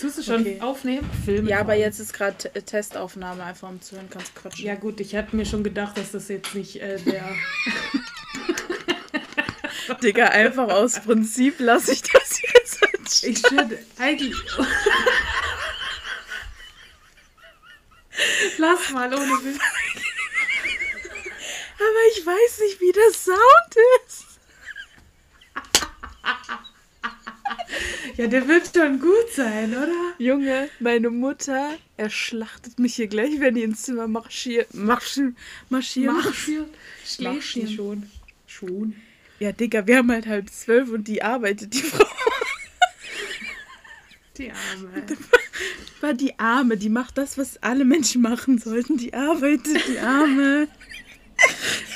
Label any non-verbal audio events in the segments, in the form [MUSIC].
Tust du schon Okay. aufnehmen? Filmen. Ja, aber jetzt ist gerade T- Testaufnahme, einfach um zu hören, kannst quatschen. Ja gut, ich hatte mir schon gedacht, dass das jetzt nicht äh, der... [LAUGHS] Digga, einfach aus Prinzip lasse ich das jetzt entstehen. Ich würde eigentlich... Lass mal ohne Witz. Aber ich weiß nicht, wie der Sound ist. Ja, der wird schon gut sein, oder? Junge, meine Mutter erschlachtet mich hier gleich, wenn die ins Zimmer marschiert. Marschieren. Marschieren. Marschiert. Marschieren. Schläft die schon. Schon. Ja, Digga, wir haben halt halb zwölf und die arbeitet, die Frau. Die Arme. [LAUGHS] War die Arme, die macht das, was alle Menschen machen sollten. Die arbeitet, die Arme.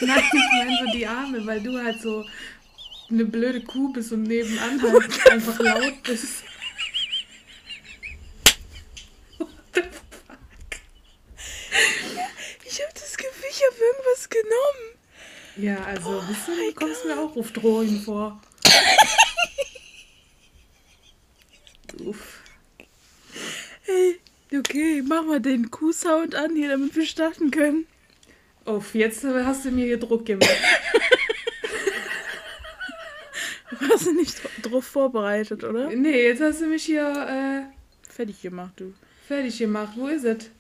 Nein, ich meine so die Arme, weil du halt so eine blöde Kuh bist und nebenan halt [LAUGHS] einfach laut bist. What the fuck? Ich hab das Gefühl, ich hab irgendwas genommen. Ja, also, wisst ihr, mein du kommst mir auch auf Drohungen vor. [LAUGHS] Uff. Hey, okay, mach mal den Kuhsound an hier, damit wir starten können. Uff, jetzt hast du mir hier Druck gemacht. [LAUGHS] [LAUGHS] Hast du nicht dr- drauf vorbereitet, oder? Nee, jetzt hast du mich hier Fertig gemacht, du. äh, fertig gemacht. Wo ist es?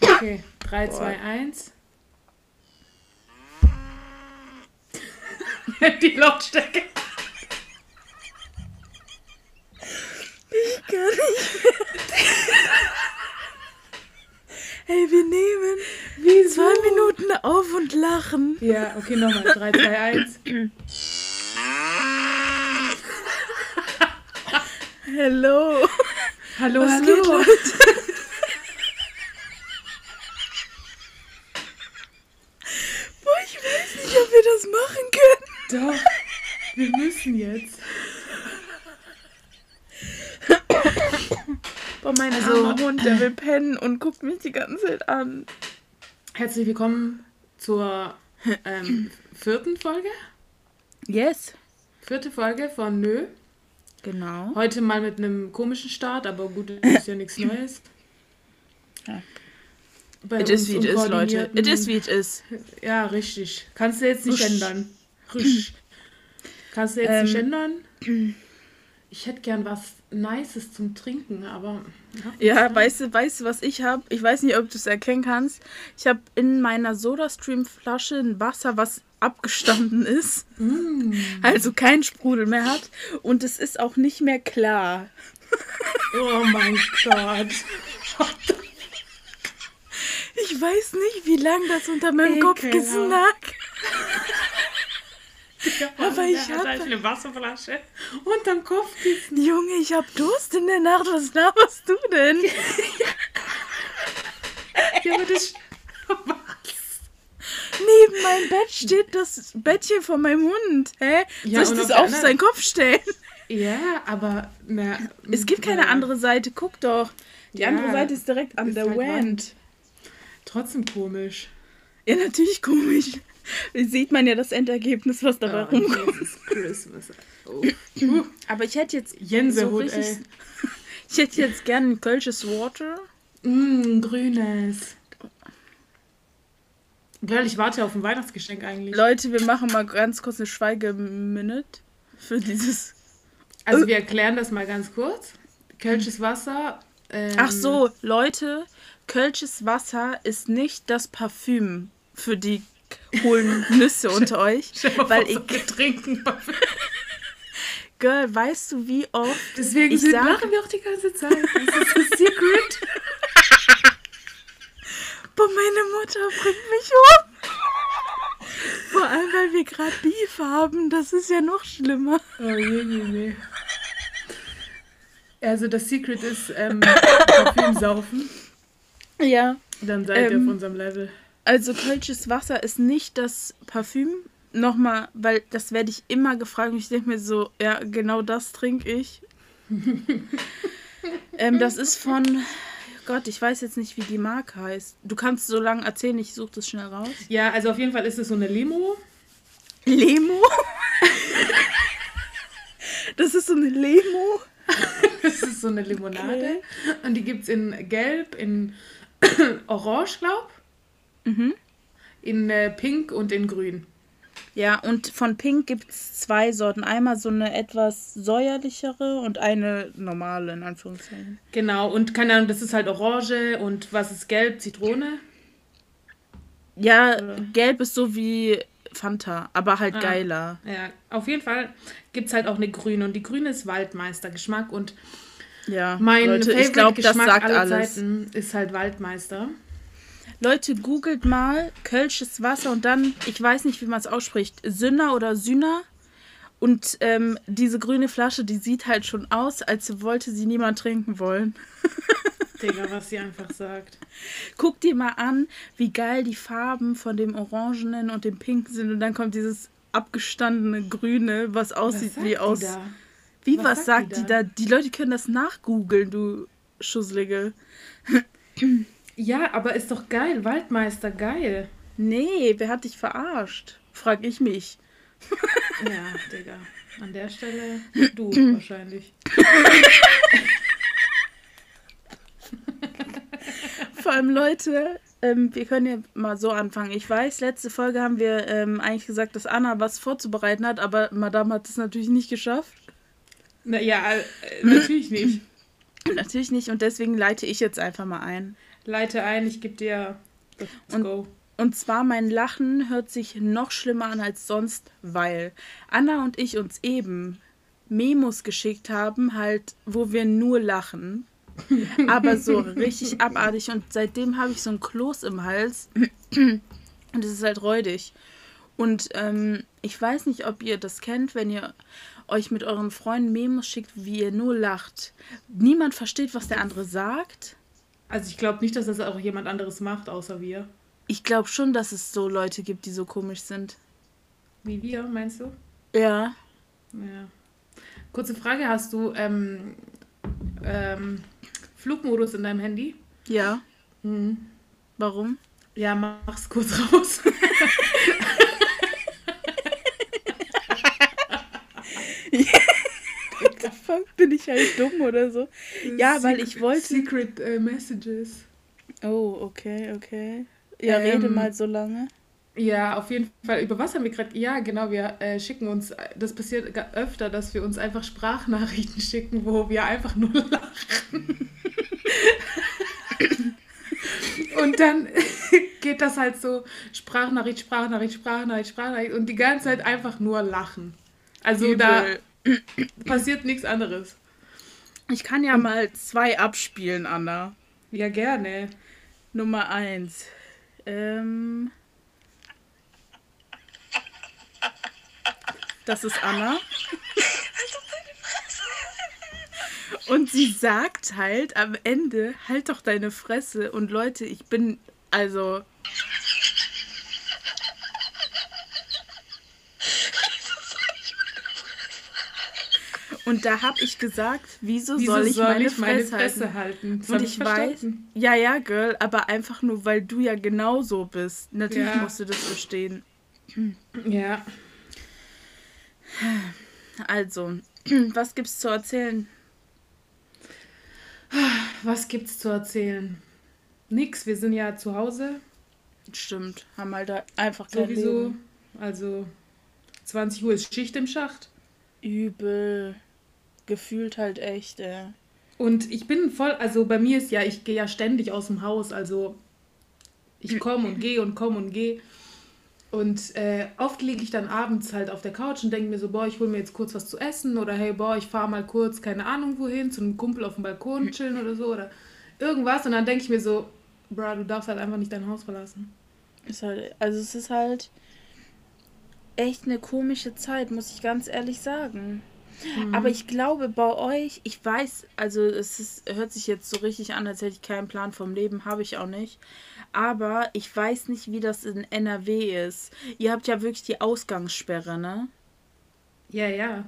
Okay, 3, 2, 1. Die Lautstärke. Ich kann nicht mehr. Hey, wir nehmen Wie zwei Minuten auf und lachen. Ja, okay, nochmal. 3, 2, 1. Hallo. Hallo, Was hallo. Boah, ich weiß nicht, ob wir das machen können. Doch, wir müssen jetzt. Boah, mein Also- armer Hund, der will pennen und guckt mich die ganze Zeit an. Herzlich willkommen zur ähm, vierten Folge. Yes. Vierte Folge von Nö. Genau. Heute mal mit einem komischen Start, aber gut, das ist ja nichts Neues. Ja. Bei It is wie it is, Leute. It is wie it is. Ja, richtig. Kannst du jetzt nicht Risch. ändern. Risch. Kannst du jetzt Ähm. nicht ändern. Ich hätte gern was Nices zum Trinken, aber. Ja, weißt du, weißt du, was ich habe? Ich weiß nicht, ob du es erkennen kannst. Ich habe in meiner Sodastream-Flasche ein Wasser, was abgestanden ist. Mm. Also kein Sprudel mehr hat. Und es ist auch nicht mehr klar. Oh mein Gott. Ich weiß nicht, wie lange das unter meinem. Kopfkissen lag. Aber ich Der hat hab- halt eine Wasserflasche unterm Kopfkissen. Junge, ich hab Durst in der Nacht. Was laberst du denn? [LAUGHS] Ja, aber das. Neben meinem Bett steht das Bettchen von meinem Hund. Hä? Ja, Soll ich das auf seinen Kopf stellen? Ja, aber. Na, Es gibt keine na, andere Seite. Guck doch. Die Ja, andere Seite ist direkt an der halt Wand. Trotzdem komisch. Ja, natürlich komisch. Sieht man ja das Endergebnis, was dabei Ah, rumkommt. Jesus Christmas. Oh. Aber ich hätte jetzt Jensehut, so richtig, ey. [LAUGHS] ich hätte jetzt gerne ein kölsches Water. Mm, grünes. Girl, ich warte auf ein Weihnachtsgeschenk eigentlich. Leute, wir machen mal ganz kurz eine Schweigeminute für dieses. Also wir erklären das mal ganz kurz. Kölsches Wasser. Ähm, Ach so, Leute, kölsches Wasser ist nicht das Parfüm für die hohlen [LAUGHS] Nüsse unter euch. Weil ich, trinken. Girl, weißt du, wie oft Deswegen Ich sind, sag- lachen wir auch die ganze Zeit. Das ist ein Secret. [LAUGHS] Boah, meine Mutter bringt mich um. Vor allem, weil wir gerade Beef haben. Das ist ja noch schlimmer. Oh je, je, je. Also das Secret ist ähm, Parfüm saufen. Ja. Dann seid ihr Ähm, auf unserem Level. Also kölsches Wasser ist nicht das Parfüm. Nochmal, weil das werde ich immer gefragt und ich denke mir so, ja, genau das trinke ich. [LAUGHS] ähm, das ist von, Gott, ich weiß jetzt nicht, wie die Marke heißt. Du kannst so lange erzählen, ich suche das schnell raus. Ja, also auf jeden Fall ist es so eine Limo. Lemo? das ist so eine Lemo. [LAUGHS] Das ist so eine Limonade. Und die gibt es in Gelb, in [COUGHS] Orange, glaub. Mhm. In äh, Pink und in Grün. Ja, und von Pink gibt es zwei Sorten. Einmal so eine etwas säuerlichere und eine normale, in Anführungszeichen. Genau, und keine Ahnung, das ist halt Orange und was ist Gelb? Zitrone? Ja, gelb ist so wie Fanta, aber halt Ah. geiler. Ja, auf jeden Fall gibt es halt auch eine grüne und die grüne ist Waldmeister-Geschmack und Ja, mein Leute, ich glaube, das sagt alles. Zeiten ist halt Waldmeister. Leute, googelt mal Kölsches Wasser und dann, ich weiß nicht, wie man es ausspricht, Sünner oder Sühner. Und ähm, diese grüne Flasche, die sieht halt schon aus, als wollte sie niemand trinken wollen. [LAUGHS] Digga, was sie einfach sagt. Guck dir mal an, wie geil die Farben von dem Orangenen und dem Pinken sind. Und dann kommt dieses abgestandene Grüne, was aussieht sagt wie aus. da? Wie, Was was, sagt sagt, die die da? Die Leute können das nachgoogeln, du Schusslige. Ja, aber ist doch geil. Waldmeister, geil. Nee, wer hat dich verarscht? Frag ich mich. Ja, Digga. An der Stelle [CLEARS THROAT] du wahrscheinlich. Vor allem Leute, ähm, wir können ja mal so anfangen. Ich weiß, letzte Folge haben wir ähm, eigentlich gesagt, dass Anna was vorzubereiten hat, aber Madame hat es natürlich nicht geschafft. Na, ja, äh, natürlich nicht. [CLEARS THROAT] Natürlich nicht und deswegen leite ich jetzt einfach mal ein. Leite ein, ich gebe dir. Let's Und- go. Und zwar mein Lachen hört sich noch schlimmer an als sonst, weil Anna und ich uns eben Memos geschickt haben, halt, wo wir nur lachen. [LAUGHS] Aber so richtig abartig. Und seitdem habe ich so ein Kloß im Hals. [CLEARS THROAT] Und es ist halt räudig. Und ähm, ich weiß nicht, ob ihr das kennt, wenn ihr euch mit euren Freunden Memos schickt, wie ihr nur lacht. Niemand versteht, was der andere sagt. Also ich glaube nicht, dass das auch jemand anderes macht, außer wir. Ich glaube schon, dass es so Leute gibt, die so komisch sind. Wie wir, meinst du? Ja. Ja. Kurze Frage, hast du ähm, ähm, Flugmodus in deinem Handy? Ja. Mhm. Warum? Ja, mach's kurz raus. [LAUGHS] Fuck? Bin ich halt dumm oder so? Ja, weil ich wollte- Secret äh, Messages. Oh, okay, okay. Ja, Ähm, rede mal so lange. Ja, auf jeden Fall. Über was haben wir gerade? Ja, genau, wir äh, schicken uns, das passiert öfter, dass wir uns einfach Sprachnachrichten schicken, wo wir einfach nur [LAUGHS] lachen. und dann [LAUGHS] geht das halt so Sprachnachricht, Sprachnachricht, Sprachnachricht, Sprachnachricht und die ganze Zeit einfach nur lachen. Also da Übel. Passiert nichts anderes. Ich kann ja mal zwei abspielen, Anna. Ja, gerne. Nummer eins. Ähm. Das ist Anna. Und sie sagt halt am Ende, halt doch deine Fresse. Und Leute, ich bin, also, und da habe ich gesagt, wieso, Wieso soll ich, meine, meine Fresse halten? Fresse halten? Das Und hab ich weiß, ja, ja, Girl, aber einfach nur, weil du ja genauso bist. Natürlich Ja. musst du das verstehen. Ja. Also, was gibt's zu erzählen? Was gibt's zu erzählen? Nix, wir sind ja zu Hause. Stimmt, haben halt da einfach kein Sowieso. Leben. Also 20 Uhr ist Schicht im Schacht. Übel. Gefühlt halt echt, ey. Und ich bin voll, also bei mir ist ja, ich gehe ja ständig aus dem Haus. Also ich komme und gehe und komme und gehe. Und äh, oft liege ich dann abends halt auf der Couch und denke mir so, boah, ich hole mir jetzt kurz was zu essen. Oder hey, boah, ich fahre mal kurz, keine Ahnung wohin, zu einem Kumpel auf dem Balkon chillen oder so. Oder irgendwas. Und dann denke ich mir so, bra, du darfst halt einfach nicht dein Haus verlassen. Ist halt, also es ist halt echt eine komische Zeit, muss ich ganz ehrlich sagen. Mhm. Aber ich glaube, bei euch, ich weiß, also es ist, hört sich jetzt so richtig an, als hätte ich keinen Plan vom Leben, habe ich auch nicht. Aber ich weiß nicht, wie das in NRW ist. Ihr habt ja wirklich die Ausgangssperre, ne? Ja, ja.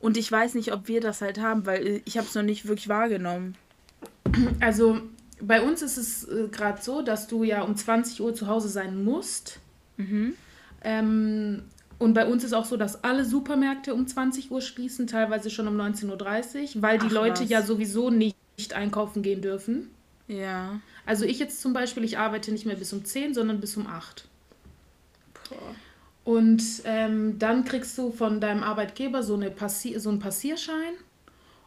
Und ich weiß nicht, ob wir das halt haben, weil ich habe es noch nicht wirklich wahrgenommen. Also bei uns ist es äh, gerade so, dass du ja um 20 Uhr zu Hause sein musst. Mhm. Ähm, Und bei uns ist auch so, dass alle Supermärkte um 20 Uhr schließen, teilweise schon um 19.30 Uhr, weil die Ach, Leute was. ja sowieso nicht einkaufen gehen dürfen. Ja. Also ich jetzt zum Beispiel, ich arbeite nicht mehr bis um 10, sondern bis um 8. Boah. Und ähm, dann kriegst du von deinem Arbeitgeber so, eine Passi so einen Passierschein.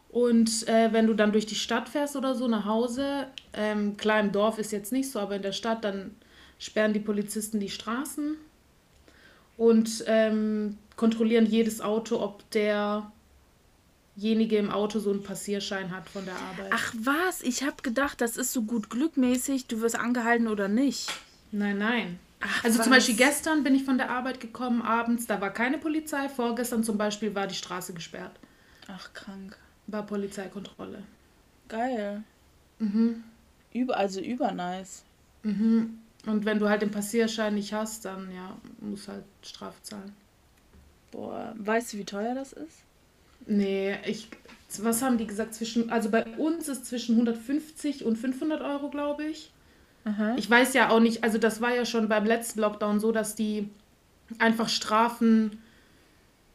Und äh, wenn du dann durch die Stadt fährst oder so nach Hause, ähm, klar im Dorf ist jetzt nicht so, aber in der Stadt, dann sperren die Polizisten die Straßen und ähm, kontrollieren jedes Auto, ob derjenige im Auto so einen Passierschein hat von der Arbeit. Ach was, ich habe gedacht, das ist so gut glückmäßig, du wirst angehalten oder nicht. Nein, nein. Ach, Also zum was? Beispiel gestern bin ich von der Arbeit gekommen abends, da war keine Polizei. Vorgestern zum Beispiel war die Straße gesperrt. Ach, krank. War Polizeikontrolle. Geil. Mhm. Über, also übernice. Mhm. Und wenn du halt den Passierschein nicht hast, dann ja, musst halt Strafe zahlen. Boah, weißt du, wie teuer das ist? Nee, ich. Was haben die gesagt? Zwischen, also bei uns ist zwischen 150 und 500 Euro, glaube ich. Aha. Ich weiß ja auch nicht, also das war ja schon beim letzten Lockdown so, dass die einfach Strafen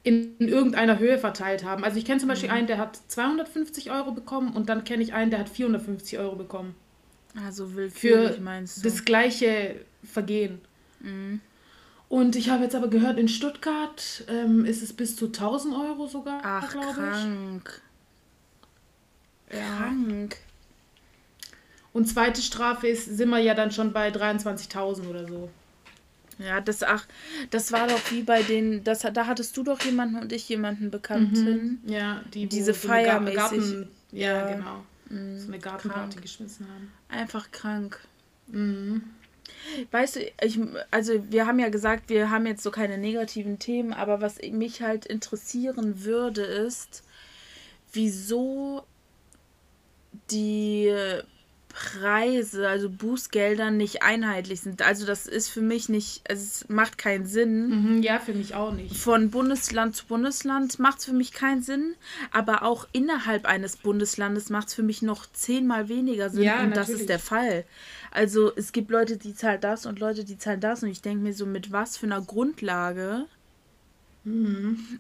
in, in irgendeiner Höhe verteilt haben. Also ich kenne zum Beispiel einen, der hat 250 Euro bekommen und dann kenne ich einen, der hat 450 Euro bekommen. Also Für meinst du? das gleiche Vergehen. Mhm. Und ich habe jetzt aber gehört, in Stuttgart ähm, ist es bis zu 1000 Euro sogar, Ach, krank. ich. Krank. Und zweite Strafe ist, sind wir ja dann schon bei 23.000 oder so. Ja, das ach, das war doch wie bei den, das, da hattest du doch jemanden und ich jemanden Bekannten. Ja, die Diese feiermäßig. Garten, ja, Ja. genau. Mhm. So eine Gartenparty Krank. geschmissen haben. Einfach krank. Mhm. Weißt du, ich, also wir haben ja gesagt, wir haben jetzt so keine negativen Themen, aber was mich halt interessieren würde, ist, wieso die Preise, also Bußgelder nicht einheitlich sind. Also das ist für mich nicht, es macht keinen Sinn. Mhm, ja, für mich auch nicht. Von Bundesland zu Bundesland macht es für mich keinen Sinn, aber auch innerhalb eines Bundeslandes macht es für mich noch zehnmal weniger Sinn Ja, und das natürlich. ist der Fall. Also es gibt Leute, die zahlen das und Leute, die zahlen das und ich denke mir so, mit was für einer Grundlage.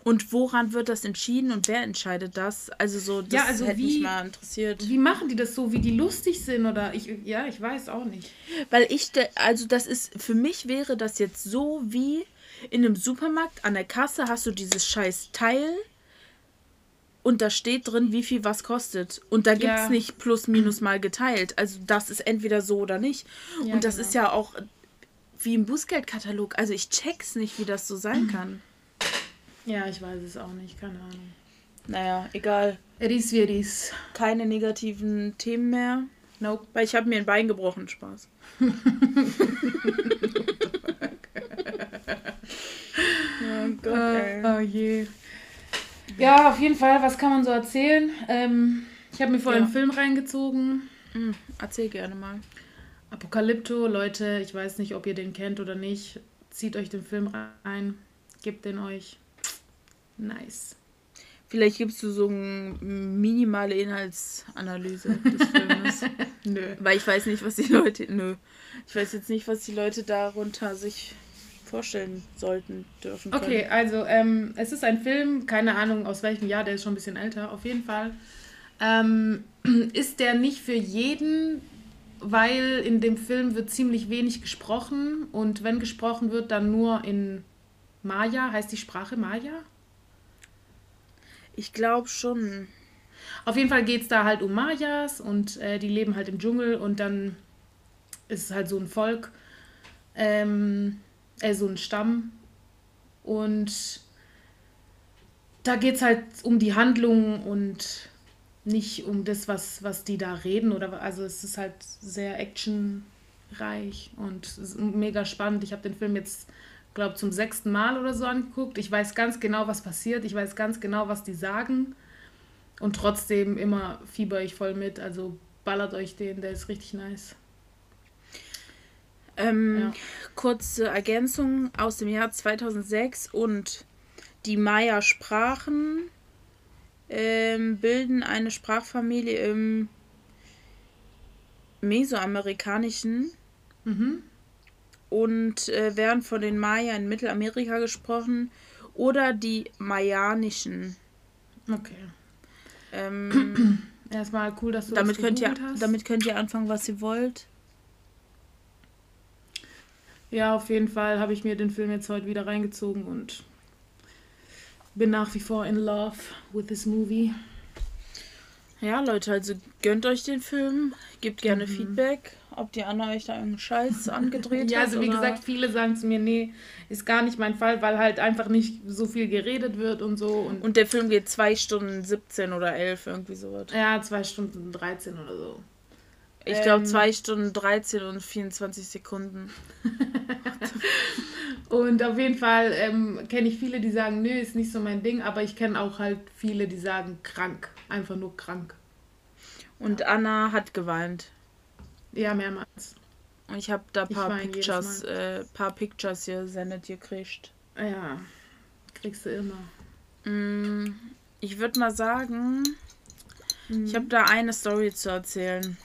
Und woran wird das entschieden und wer entscheidet das? Also so, das Ja, also hätte wie- mich mal interessiert. Wie machen die das so, wie die lustig sind oder ich, ja, ich weiß auch nicht. Weil ich, also das ist, für mich wäre das jetzt so wie in einem Supermarkt an der Kasse hast du dieses scheiß Teil und da steht drin, wie viel was kostet. Und da gibt es Ja. nicht plus minus mal geteilt. Also das ist entweder so oder nicht. Ja, und das genau. ist ja auch wie im Bußgeldkatalog. Also ich check's nicht, wie das so sein [CLEARS THROAT] kann. Ja, ich weiß es auch nicht, keine Ahnung. Naja, egal. Is wie is. Keine negativen Themen mehr. Nope. Weil ich habe mir ein Bein gebrochen. Spaß. [LAUGHS] oh Gott, ey. Oh, oh je. Ja, auf jeden Fall, was kann man so erzählen? Ähm, ich habe mir vorher Ja. einen Film reingezogen. Hm, erzähl gerne mal. Apokalypto, Leute, ich weiß nicht, ob ihr den kennt oder nicht. Zieht euch den Film rein, gebt den euch. Nice. Vielleicht gibst du so eine minimale Inhaltsanalyse des Filmes. [LAUGHS] Nö. Weil ich weiß nicht, was die Leute. Nö. Ich weiß jetzt nicht, was die Leute darunter sich vorstellen sollten, dürfen. Können. Okay, also ähm, es ist ein Film, keine Ahnung aus welchem Jahr, der ist schon ein bisschen älter. Auf jeden Fall ähm, [CLEARS THROAT] ist der nicht für jeden, weil in dem Film wird ziemlich wenig gesprochen und wenn gesprochen wird, dann nur in Maya. Heißt die Sprache Maya? Ich glaube schon. Auf jeden Fall geht es da halt um Mayas und äh, die leben halt im Dschungel und dann ist es halt so ein Volk, ähm, äh, so ein Stamm und da geht es halt um die Handlung und nicht um das, was, was die da reden oder also es ist halt sehr actionreich und mega spannend. Ich habe den Film jetzt glaube zum sechsten Mal oder so angeguckt. Ich weiß ganz genau, was passiert. Ich weiß ganz genau, was die sagen. Und trotzdem immer fieber ich voll mit. Also ballert euch den, der ist richtig nice. Ähm, Ja. Kurze Ergänzung aus dem Jahr 2006 und die Maya-Sprachen ähm, bilden eine Sprachfamilie im Mesoamerikanischen Mhm. Und äh, werden von den Maya in Mittelamerika gesprochen oder die Mayanischen. Okay. Ähm, [CLEARS THROAT] Erstmal cool, dass du damit das könnt ihr, hast. damit könnt ihr anfangen, was ihr wollt. Ja, auf jeden Fall habe ich mir den Film jetzt heute wieder reingezogen und bin nach wie vor in love with this movie. Ja, Leute, also gönnt euch den Film, gebt gerne Mhm. Feedback, ob die Anna euch da irgendeinen Scheiß [LAUGHS] angedreht Ja, hat. also wie oder- gesagt, viele sagen zu mir, nee, ist gar nicht mein Fall, weil halt einfach nicht so viel geredet wird und so. Und, Und der Film geht 2 Stunden 17 oder 11, irgendwie sowas. ja, zwei Stunden 13 oder so. Ich glaube Ähm. 2 Stunden 13 und 24 Sekunden. [LAUGHS] Und auf jeden Fall ähm, kenne ich viele, die sagen, nö, ist nicht so mein Ding, aber ich kenne auch halt viele, die sagen, krank. Einfach nur krank. Und Anna hat geweint. Ja, mehrmals. Und ich habe da Ich paar Pictures, äh, paar Pictures hier sendet gekriegt. Ja, kriegst du immer. Mm, Ich würde mal sagen, ich habe da eine Story zu erzählen.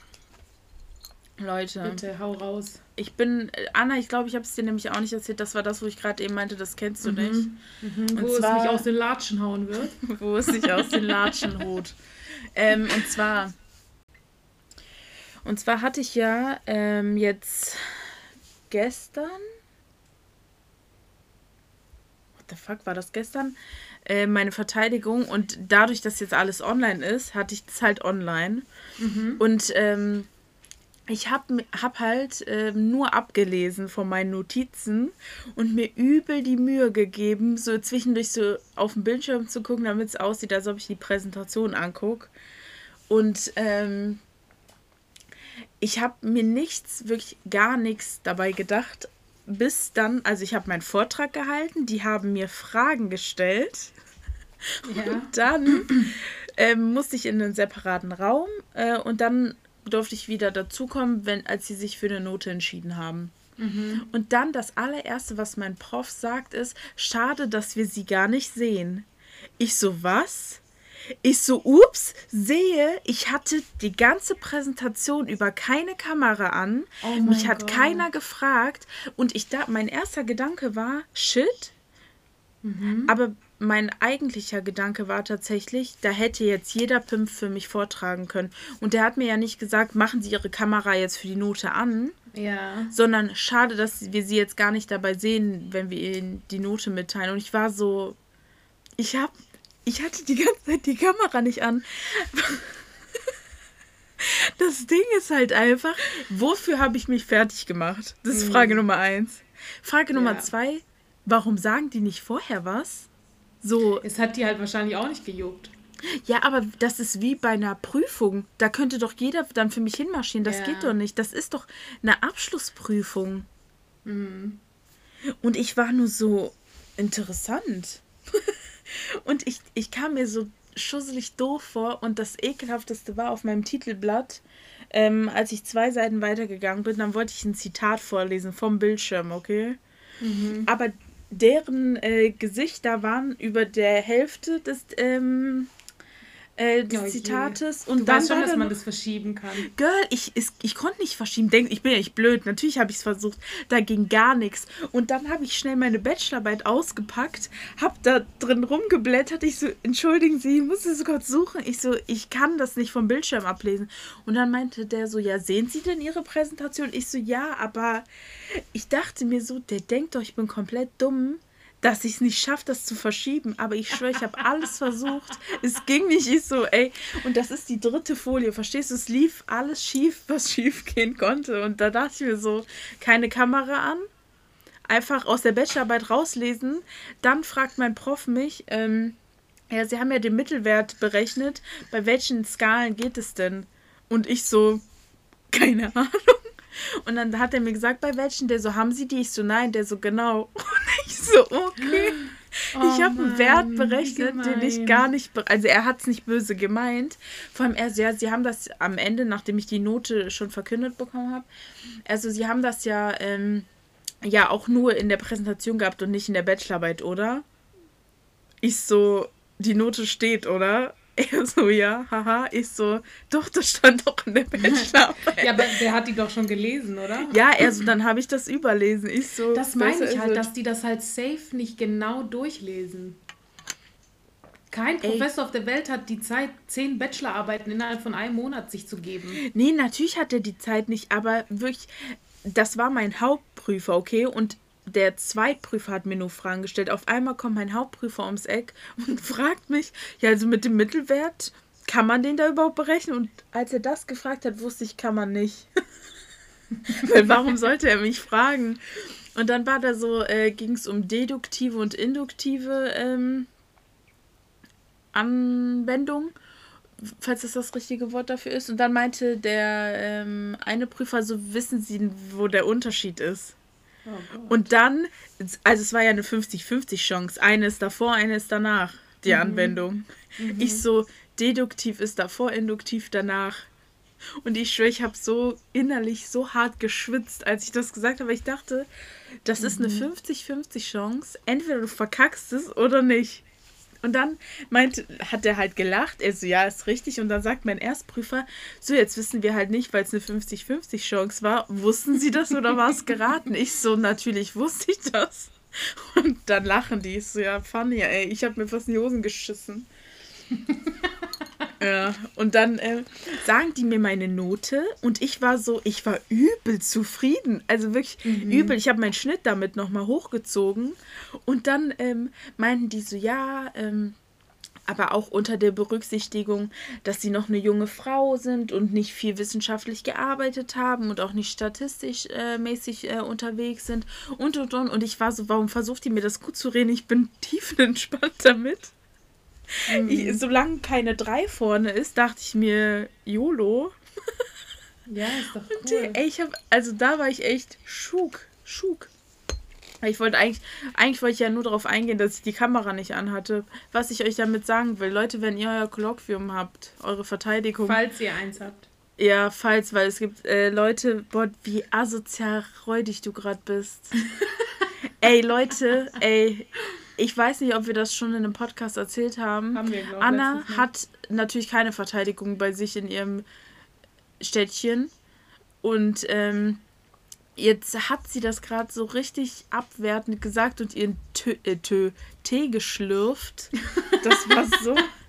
Leute, Bitte, hau raus. ich bin, äh, Anna, ich glaube, ich habe es dir nämlich auch nicht erzählt. Das war das, wo ich gerade eben meinte, das kennst du Mhm. nicht. Mhm, wo zwar- es mich aus den Latschen hauen wird. [LAUGHS] wo es sich aus den Latschen [LAUGHS] holt. Ähm, und zwar, und zwar hatte ich ja ähm, jetzt gestern, what the fuck, war das gestern? Äh, meine Verteidigung und dadurch, dass jetzt alles online ist, hatte ich das halt online. Und ähm, ich habe hab halt ähm, nur abgelesen von meinen Notizen und mir übel die Mühe gegeben, so zwischendurch so auf dem Bildschirm zu gucken, damit es aussieht, als ob ich die Präsentation angucke. Und ähm, ich habe mir nichts, wirklich gar nichts dabei gedacht, bis dann, also ich habe meinen Vortrag gehalten, die haben mir Fragen gestellt. Ja. Dann ähm, musste ich in einen separaten Raum äh, und dann durfte ich wieder dazukommen, wenn, als sie sich für eine Note entschieden haben. Und dann das allererste, was mein Prof sagt, ist, schade, dass wir sie gar nicht sehen. Ich so, was? Ich so, ups, sehe, ich hatte die ganze Präsentation über keine Kamera an. Oh Mich hat Gott. keiner gefragt. Und ich da, mein erster Gedanke war, shit. Aber mein eigentlicher Gedanke war tatsächlich, da hätte jetzt jeder Pimp für mich vortragen können. Und der hat mir ja nicht gesagt, machen Sie Ihre Kamera jetzt für die Note an, Ja. sondern schade, dass wir sie jetzt gar nicht dabei sehen, wenn wir ihnen die Note mitteilen. Und ich war so, ich hab, ich hatte die ganze Zeit die Kamera nicht an. Das Ding ist halt einfach, wofür habe ich mich fertig gemacht? Das ist Frage Nummer eins. Frage Nummer Ja. zwei, warum sagen die nicht vorher was? So, Es hat die halt wahrscheinlich auch nicht gejuckt. ja, aber das ist wie bei einer Prüfung. Da könnte doch jeder dann für mich hinmarschieren. Das Ja. geht doch nicht. Das ist doch eine Abschlussprüfung. Mhm. Und ich war nur so interessant. [LAUGHS] und ich, ich kam mir so schusselig doof vor. Und das ekelhafteste war auf meinem Titelblatt, ähm, als ich zwei Seiten weitergegangen bin, dann wollte ich ein Zitat vorlesen vom Bildschirm, okay? Aber deren äh, Gesichter waren über der Hälfte des, ähm, äh, des Oh. Zitates. Und du dann weißt schon, dass da man das verschieben kann. Girl, ich, ich, ich konnte nicht verschieben. Denk, ich bin ja nicht blöd. Natürlich habe ich es versucht. Da ging gar nichts. Und dann habe ich schnell meine Bachelorarbeit ausgepackt, habe da drin rumgeblättert. Ich so, entschuldigen Sie, ich muss es kurz suchen. Ich so, ich kann das nicht vom Bildschirm ablesen. Und dann meinte der so, ja, sehen Sie denn Ihre Präsentation? Ich so, ja, aber ich dachte mir so, der denkt doch, ich bin komplett dumm dass ich es nicht schaffe, das zu verschieben. Aber ich schwöre, ich habe alles versucht. Es ging nicht. Ich so, ey. Und das ist die dritte Folie. Verstehst du? Es lief alles schief, was schief gehen konnte. Und da dachte ich mir so, keine Kamera an. Einfach aus der Bachelorarbeit rauslesen. Dann fragt mein Prof mich, ähm, ja, Sie haben ja den Mittelwert berechnet. Bei welchen Skalen geht es denn? Und ich so, keine Ahnung. Und dann hat er mir gesagt, bei welchen? Der so, haben Sie die? Ich so, nein. Der so, genau. [LAUGHS] Und ich so, okay. ich habe einen Wert Oh berechnet, den ich gar nicht, also er hat es nicht böse gemeint. Vor allem er so, ja, sie haben das am Ende, nachdem ich die Note schon verkündet bekommen habe, also sie haben das ja, ähm, ja auch nur in der Präsentation gehabt und nicht in der Bachelorarbeit, oder? Ich so, die Note steht, oder? [LAUGHS] Er so, ja, haha. Ich so, doch, das stand doch in der Bachelorarbeit. ja, aber der hat die doch schon gelesen, oder? Ja, er so, dann habe ich das überlesen. Ich so, Das meine ich halt, so. dass die das halt safe nicht genau durchlesen. Kein Ey. Professor auf der Welt hat die Zeit, zehn Bachelorarbeiten innerhalb von einem Monat sich zu geben. Nee, natürlich hat er die Zeit nicht, aber wirklich, das war mein Hauptprüfer, okay? Und der Zweitprüfer hat mir nur Fragen gestellt. Auf einmal kommt mein Hauptprüfer ums Eck und [LAUGHS] fragt mich, ja, also mit dem Mittelwert, kann man den da überhaupt berechnen? Und als er das gefragt hat, wusste ich, kann man nicht. [LAUGHS] Weil warum sollte er mich fragen? Und dann war da so, äh, ging es um deduktive und induktive ähm, Anwendung falls das das richtige Wort dafür ist. Und dann meinte der ähm, eine Prüfer, so wissen Sie, wo der Unterschied ist. Und dann, also es war ja eine 50-50 Chance. Eine ist davor, eine ist danach, die Anwendung. Ich so, deduktiv ist davor, induktiv danach. Und ich schwöre, ich habe so innerlich so hart geschwitzt, als ich das gesagt habe. Ich dachte, das ist eine 50-50 Chance. Entweder du verkackst es oder nicht. Und dann meint, hat er halt gelacht. Er so, ja, ist richtig. Und dann sagt mein Erstprüfer, so, jetzt wissen wir halt nicht, weil es eine 50-50 Chance war. Wussten Sie das oder war es geraten? Ich so, natürlich wusste ich das. Und dann lachen die. Ich so, ja, funny, ey. Ich habe mir fast in die Hosen geschissen. [LAUGHS] ja, und dann äh, sagen die mir meine Note und ich war so, ich war übel zufrieden. Also wirklich übel. Ich habe meinen Schnitt damit nochmal hochgezogen. Und dann ähm, meinten die so, ja, ähm, aber auch unter der Berücksichtigung, dass sie noch eine junge Frau sind und nicht viel wissenschaftlich gearbeitet haben und auch nicht statistisch äh, mäßig äh, unterwegs sind und und und. Und ich war so, warum versucht ihr mir das gut zu reden? Ich bin [LAUGHS] tiefenentspannt damit. Ich, solange keine 3 vorne ist, dachte ich mir, YOLO. Ja, ist doch Und, cool. ey, ich habe, also da war ich echt schug, schug. Ich wollte eigentlich, eigentlich wollte ich ja nur darauf eingehen, dass ich die Kamera nicht anhatte. Was ich euch damit sagen will, Leute, wenn ihr euer Kolloquium habt, eure Verteidigung. Falls ihr eins habt. ja, falls, weil es gibt äh, Leute, boah, wie asozial räudig du gerade bist. [LAUGHS] ey, Leute, ey, ich weiß nicht, ob wir das schon in einem Podcast erzählt haben. Haben wir, glaub, Anna hat natürlich keine Verteidigung bei sich in ihrem Städtchen. Und ähm, jetzt hat sie das gerade so richtig abwertend gesagt und ihren äh, Tee geschlürft. Das war so. [LAUGHS]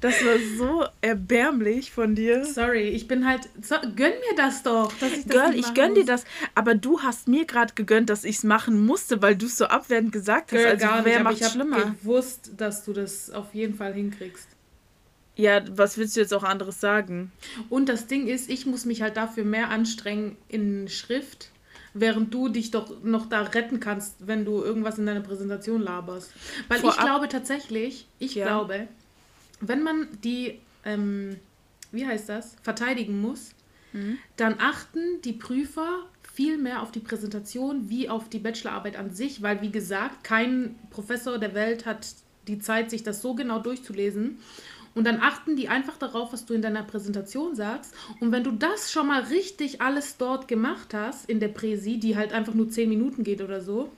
Das war so erbärmlich von dir. Sorry, ich bin halt. So, gönn mir das doch, dass ich das Girl, nicht ich gönn dir muss. das, aber du hast mir gerade gegönnt, dass ich es machen musste, weil du es so abwertend gesagt hast. Girl, also gar nicht, wer aber macht ich habe schlimmer? gewusst, dass du das auf jeden Fall hinkriegst. Ja, was willst du jetzt auch anderes sagen? Und das Ding ist, ich muss mich halt dafür mehr anstrengen in Schrift, während du dich doch noch da retten kannst, wenn du irgendwas in deiner Präsentation laberst. Weil ich Vorab- glaube tatsächlich, ich Ja. glaube, wenn man die, ähm, wie heißt das, verteidigen muss, Mhm. dann achten die Prüfer viel mehr auf die Präsentation wie auf die Bachelorarbeit an sich, weil wie gesagt, kein Professor der Welt hat die Zeit, sich das so genau durchzulesen. Und dann achten die einfach darauf, was du in deiner Präsentation sagst. Und wenn du das schon mal richtig alles dort gemacht hast, in der Präsi, die halt einfach nur 10 Minuten geht oder so,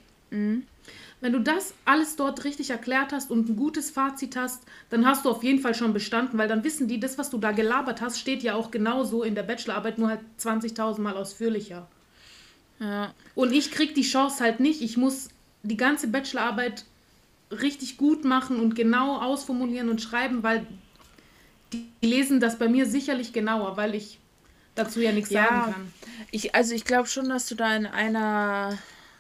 wenn du das alles dort richtig erklärt hast und ein gutes Fazit hast, dann hast du auf jeden Fall schon bestanden, weil dann wissen die, das, was du da gelabert hast, steht ja auch genauso in der Bachelorarbeit, nur halt 20.000 Mal ausführlicher. Ja. Und ich krieg die Chance halt nicht. Ich muss die ganze Bachelorarbeit richtig gut machen und genau ausformulieren und schreiben, weil die lesen das bei mir sicherlich genauer, weil ich dazu ja nichts Ja. sagen kann. Ich, also ich glaube schon, dass du da in einer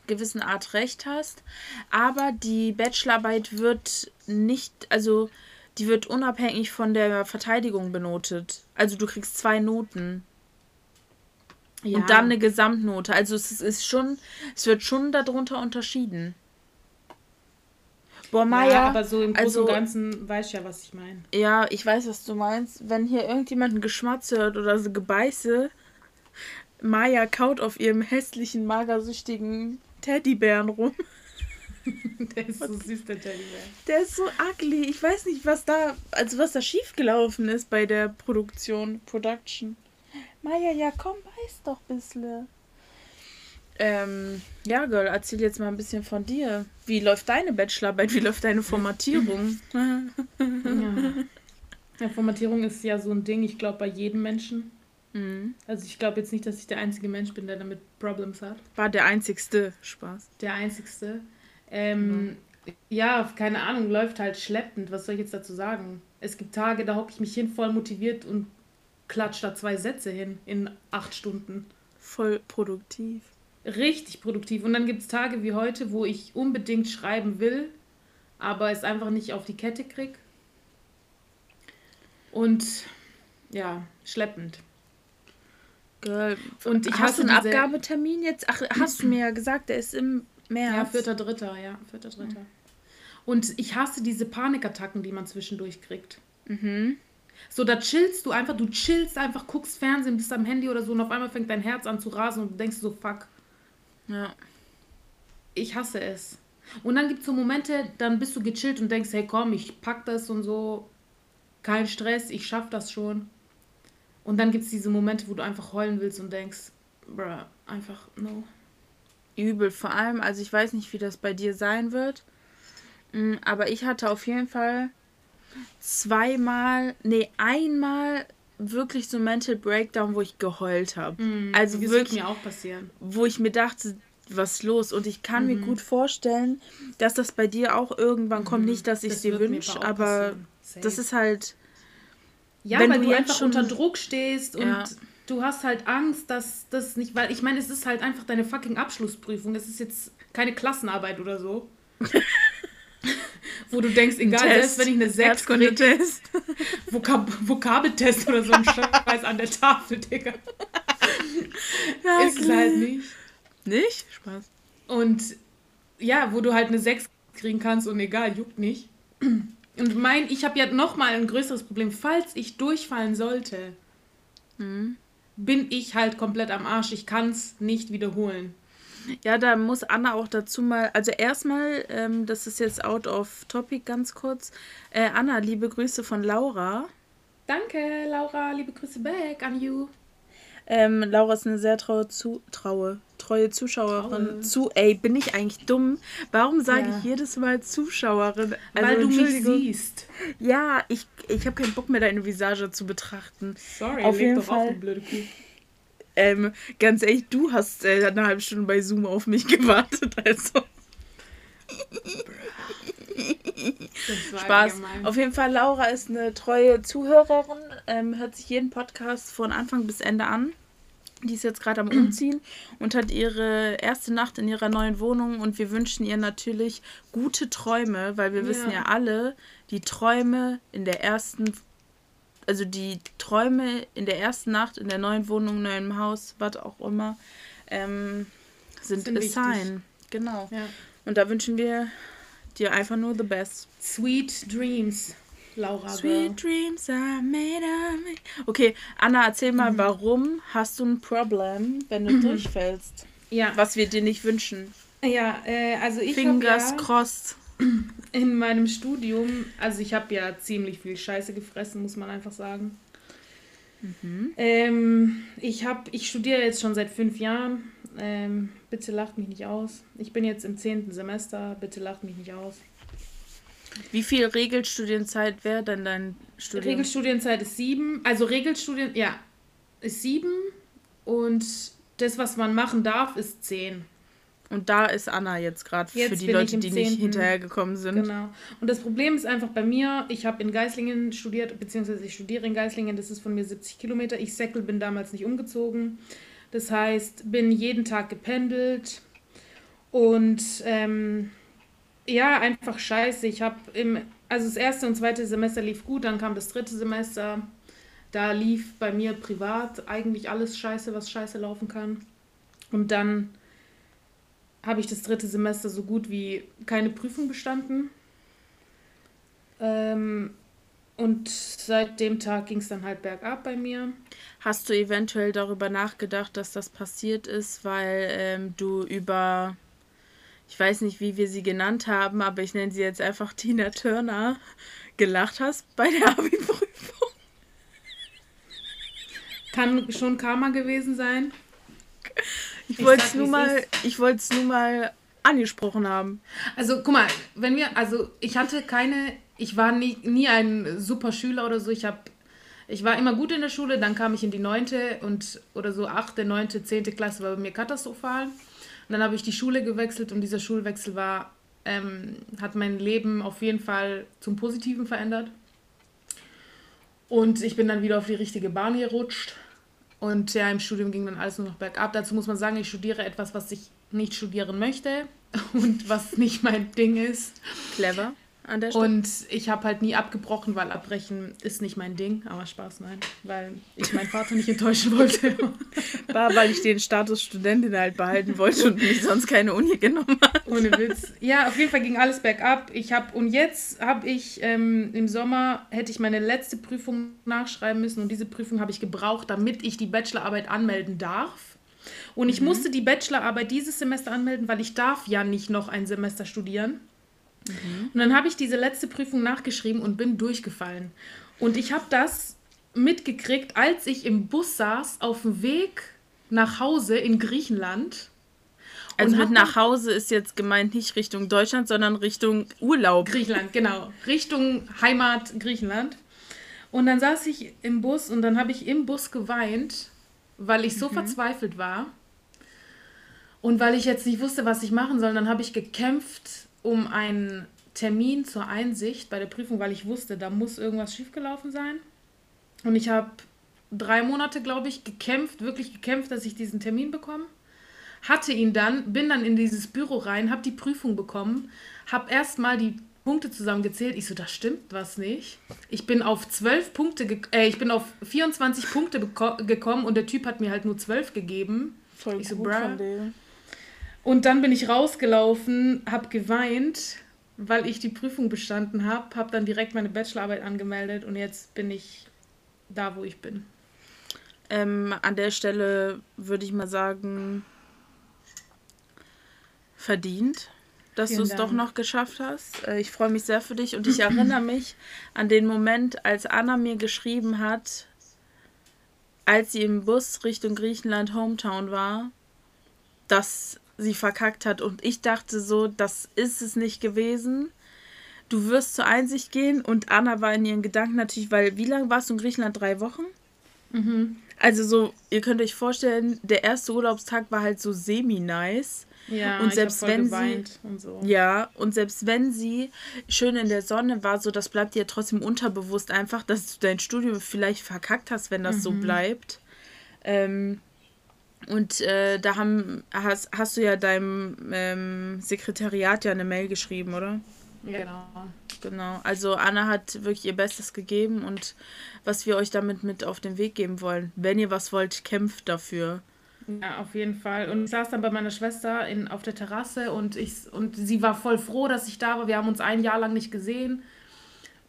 gewissen Art recht hast. Aber die Bachelorarbeit wird nicht, also die wird unabhängig von der Verteidigung benotet. Also du kriegst zwei Noten. Ja. Und dann eine Gesamtnote. Also es ist- schon, es wird schon darunter unterschieden. Boah, Maja, ja, aber so im Großen also- und Ganzen weiß ja, was ich meine. Ja, ich weiß, was du meinst. Wenn hier irgendjemand ein Geschmatze hört oder so Gebeiße, Maya kaut auf ihrem hässlichen, magersüchtigen Teddybären rum. [LAUGHS] Der ist so süß, der Teddybär. Der ist so ugly. Ich weiß nicht, was da, also was da schiefgelaufen ist bei der Produktion, Production. Maya, ja komm, beiß doch ein bisschen. Ähm, ja, Girl, erzähl jetzt mal ein bisschen von dir. Wie läuft deine Bachelorarbeit? Wie läuft deine Formatierung? [LAUGHS] Ja. Ja, Formatierung ist ja so ein Ding, ich glaube, bei jedem Menschen. Mhm. Also ich glaube jetzt nicht, dass ich der einzige Mensch bin, der damit Problems hat. War der einzigste Spaß. Der einzigste. Ähm, mhm. Ja, keine Ahnung, läuft halt schleppend. Was soll ich jetzt dazu sagen? Es gibt Tage, da hocke ich mich hin, voll motiviert und klatsche da zwei Sätze hin in acht Stunden. Voll produktiv. Richtig produktiv. Und dann gibt es Tage wie heute, wo ich unbedingt schreiben will, aber es einfach nicht auf die Kette kriege. Und ja, schleppend. Girl. Und ich hast du einen Abgabetermin jetzt? Ach, hast du mir ja gesagt, der ist im März. Ja, vierter, dritter, ja, vierter, dritter. Mhm. Und ich hasse diese Panikattacken, die man zwischendurch kriegt. Mhm. So, da chillst du einfach, du chillst einfach, guckst Fernsehen, bist am Handy oder so und auf einmal fängt dein Herz an zu rasen und du denkst so, fuck. Ja. Ich hasse es. Und dann gibt es so Momente, dann bist du gechillt und denkst, hey komm, ich pack das und so. Kein Stress, ich schaff das schon. Und dann gibt es diese Momente, wo du einfach heulen willst und denkst, bruh, einfach no. Übel, vor allem, also ich weiß nicht, wie das bei dir sein wird, mm, aber ich hatte auf jeden Fall zweimal, nee, einmal wirklich so Mental Breakdown, wo ich geheult habe. Mm, also das wirklich, mir auch passieren. Wo ich mir dachte, was ist los? Und ich kann mhm. mir gut vorstellen, dass das bei dir auch irgendwann kommt. Mhm. Nicht, dass ich es dir wünsche, aber das ist halt. Ja, wenn weil du, einfach unter Druck stehst und ja. du hast halt Angst, dass das nicht, weil ich meine, es ist halt einfach deine fucking Abschlussprüfung. Es ist jetzt keine Klassenarbeit oder so. [LAUGHS] wo du denkst, egal, selbst wenn ich eine 6 kriege, Vokab Vokabeltest oder so ein [LAUGHS] Scheiß an der Tafel, Digga. Ja, ist es halt nicht. Nicht? Spaß. Und ja, wo du halt eine 6 kriegen kannst und egal, juckt nicht. Und mein, ich habe ja nochmal ein größeres Problem. Falls ich durchfallen sollte, mhm. bin ich halt komplett am Arsch. Ich kann es nicht wiederholen. Ja, da muss Anna auch dazu mal, also erstmal, ähm, das ist jetzt out of topic ganz kurz. Äh, Anna, liebe Grüße von Laura. Danke, Laura, liebe Grüße back an you. Ähm, Laura ist eine sehr traue, zu, traue, treue Zuschauerin. Traue. Zu, ey, bin ich eigentlich dumm? Warum sage ja. ich jedes Mal Zuschauerin? Also, Weil du mich siehst. Ja, ich, ich habe keinen Bock mehr, deine Visage zu betrachten. Sorry, auf jeden Fall. Auf, blöde Kuh. Ähm, ganz ehrlich, du hast äh, eine halbe Stunde bei Zoom auf mich [LAUGHS] gewartet, also. Spaß. Auf jeden Fall, Laura ist eine treue Zuhörerin, ähm, hört sich jeden Podcast von Anfang bis Ende an. Die ist jetzt gerade am Umziehen und hat ihre erste Nacht in ihrer neuen Wohnung und wir wünschen ihr natürlich gute Träume, weil wir ja. wissen ja alle, die Träume in der ersten, also die Träume in der ersten Nacht in der neuen Wohnung, neuen Haus, was auch immer, ähm, sind, sind a sign. Genau. Ja. Und da wünschen wir dir einfach nur the best. Sweet Dreams. Laura. Sweet Dreams are made of me. Okay, Anna, erzähl mal, mhm. warum hast du ein Problem, wenn du mhm. durchfällst? Ja. Was wir dir nicht wünschen. Ja, äh, also ich Fingers ja crossed. [CLEARS THROAT] In meinem Studium, also ich habe ja ziemlich viel Scheiße gefressen, muss man einfach sagen. Mhm. Ähm, ich habe, ich studiere jetzt schon seit fünf Jahren. Ähm, bitte lacht mich nicht aus. Ich bin jetzt im zehnten Semester. Bitte lacht mich nicht aus. Wie viel Regelstudienzeit wäre denn dein Studium? Regelstudienzeit ist sieben. Also Regelstudien, ja, ist sieben. Und das, was man machen darf, ist zehn. Und da ist Anna jetzt gerade für die Leute, die 10. nicht hinterhergekommen sind. Genau. Und das Problem ist einfach bei mir, ich habe in Geislingen studiert, beziehungsweise ich studiere in Geislingen, das ist von mir 70 Kilometer. Ich Säckel bin damals nicht umgezogen. Das heißt, bin jeden Tag gependelt und ähm, ja, einfach scheiße. Ich habe im, also das erste und zweite Semester lief gut, dann kam das dritte Semester. Da lief bei mir privat eigentlich alles scheiße, was scheiße laufen kann. Und dann habe ich das dritte Semester so gut wie keine Prüfung bestanden. Ähm, und seit dem Tag ging es dann halt bergab bei mir. Hast du eventuell darüber nachgedacht, dass das passiert ist, weil ähm, du über, ich weiß nicht, wie wir sie genannt haben, aber ich nenne sie jetzt einfach Tina Turner, gelacht hast bei der [LAUGHS] Abi-Prüfung? Kann schon Karma gewesen sein. Ich wollte es nur mal, ich wollte es nur mal angesprochen haben. Also guck mal, wenn wir, also ich hatte keine ich war nie, nie ein super Schüler oder so. Ich habe ich war immer gut in der Schule, dann kam ich in die neunte und oder so achte, neunte, zehnte Klasse war bei mir katastrophal. Und dann habe ich die Schule gewechselt und dieser Schulwechsel war, ähm, hat mein Leben auf jeden Fall zum Positiven verändert. Und ich bin dann wieder auf die richtige Bahn gerutscht. Und ja, im Studium ging dann alles nur noch bergab. Dazu muss man sagen, ich studiere etwas, was ich nicht studieren möchte [LAUGHS] und was nicht mein Ding ist. Clever an der Stelle. Und ich habe halt nie abgebrochen, weil abbrechen ist nicht mein Ding. Aber Spaß, nein. Weil ich meinen Vater nicht enttäuschen wollte. [LAUGHS] War, weil ich den Status Studentin halt behalten wollte und mich sonst keine Uni genommen hat. Ohne Witz. Ja, auf jeden Fall ging alles bergab. Ich habe und jetzt habe ich ähm, im Sommer hätte ich meine letzte Prüfung nachschreiben müssen und diese Prüfung habe ich gebraucht, damit ich die Bachelorarbeit anmelden darf. Und ich mhm. musste die Bachelorarbeit dieses Semester anmelden, weil ich darf ja nicht noch ein Semester studieren. Mhm. Und dann habe ich diese letzte Prüfung nachgeschrieben und bin durchgefallen. Und ich habe das mitgekriegt, als ich im Bus saß auf dem Weg nach Hause in Griechenland. Also mit nach Hause ist jetzt gemeint nicht Richtung Deutschland, sondern Richtung Urlaub. Griechenland, genau. Richtung Heimat Griechenland. Und dann saß ich im Bus und dann habe ich im Bus geweint, weil ich so mhm. verzweifelt war. Und weil ich jetzt nicht wusste, was ich machen soll, dann habe ich gekämpft um einen Termin zur Einsicht bei der Prüfung, weil ich wusste, da muss irgendwas schiefgelaufen sein. Und ich habe drei Monate, glaube ich, gekämpft, wirklich gekämpft, dass ich diesen Termin bekomme. Hatte ihn dann, bin dann in dieses Büro rein, habe die Prüfung bekommen, habe erstmal die Punkte zusammengezählt. Ich so, da stimmt was nicht. Ich bin auf zwölf Punkte, äh, ich bin auf 24 Punkte gekommen und der Typ hat mir halt nur zwölf gegeben. Voll ich so, dem. Und dann bin ich rausgelaufen, habe geweint, weil ich die Prüfung bestanden habe, habe dann direkt meine Bachelorarbeit angemeldet und jetzt bin ich da, wo ich bin. Ähm, an der Stelle würde ich mal sagen, verdient, dass du es doch noch geschafft hast. Äh, ich freue mich sehr für dich und ich erinnere [CLEARS THROAT] mich an den Moment, als Anna mir geschrieben hat, als sie im Bus Richtung Griechenland Hometown war, dass sie verkackt hat. Und ich dachte so, das ist es nicht gewesen. Du wirst zur Einsicht gehen. Und Anna war in ihren Gedanken natürlich, weil wie lange warst du in Griechenland? Drei Wochen? Mhm. Also so, ihr könnt euch vorstellen, der erste Urlaubstag war halt so semi-nice. Ja, und selbst wenn sie und so. ja und selbst wenn sie schön in der Sonne war, so das bleibt dir trotzdem unterbewusst einfach, dass du dein Studium vielleicht verkackt hast, wenn das mhm. so bleibt. Ähm, und äh, da haben, hast, hast du ja deinem ähm, Sekretariat ja eine Mail geschrieben, oder? Ja, genau. Genau. Also Anna hat wirklich ihr Bestes gegeben und was wir euch damit mit auf den Weg geben wollen. Wenn ihr was wollt, kämpft dafür. Ja, auf jeden Fall. Und ich saß dann bei meiner Schwester in, auf der Terrasse und, ich, und sie war voll froh, dass ich da war. Wir haben uns ein Jahr lang nicht gesehen.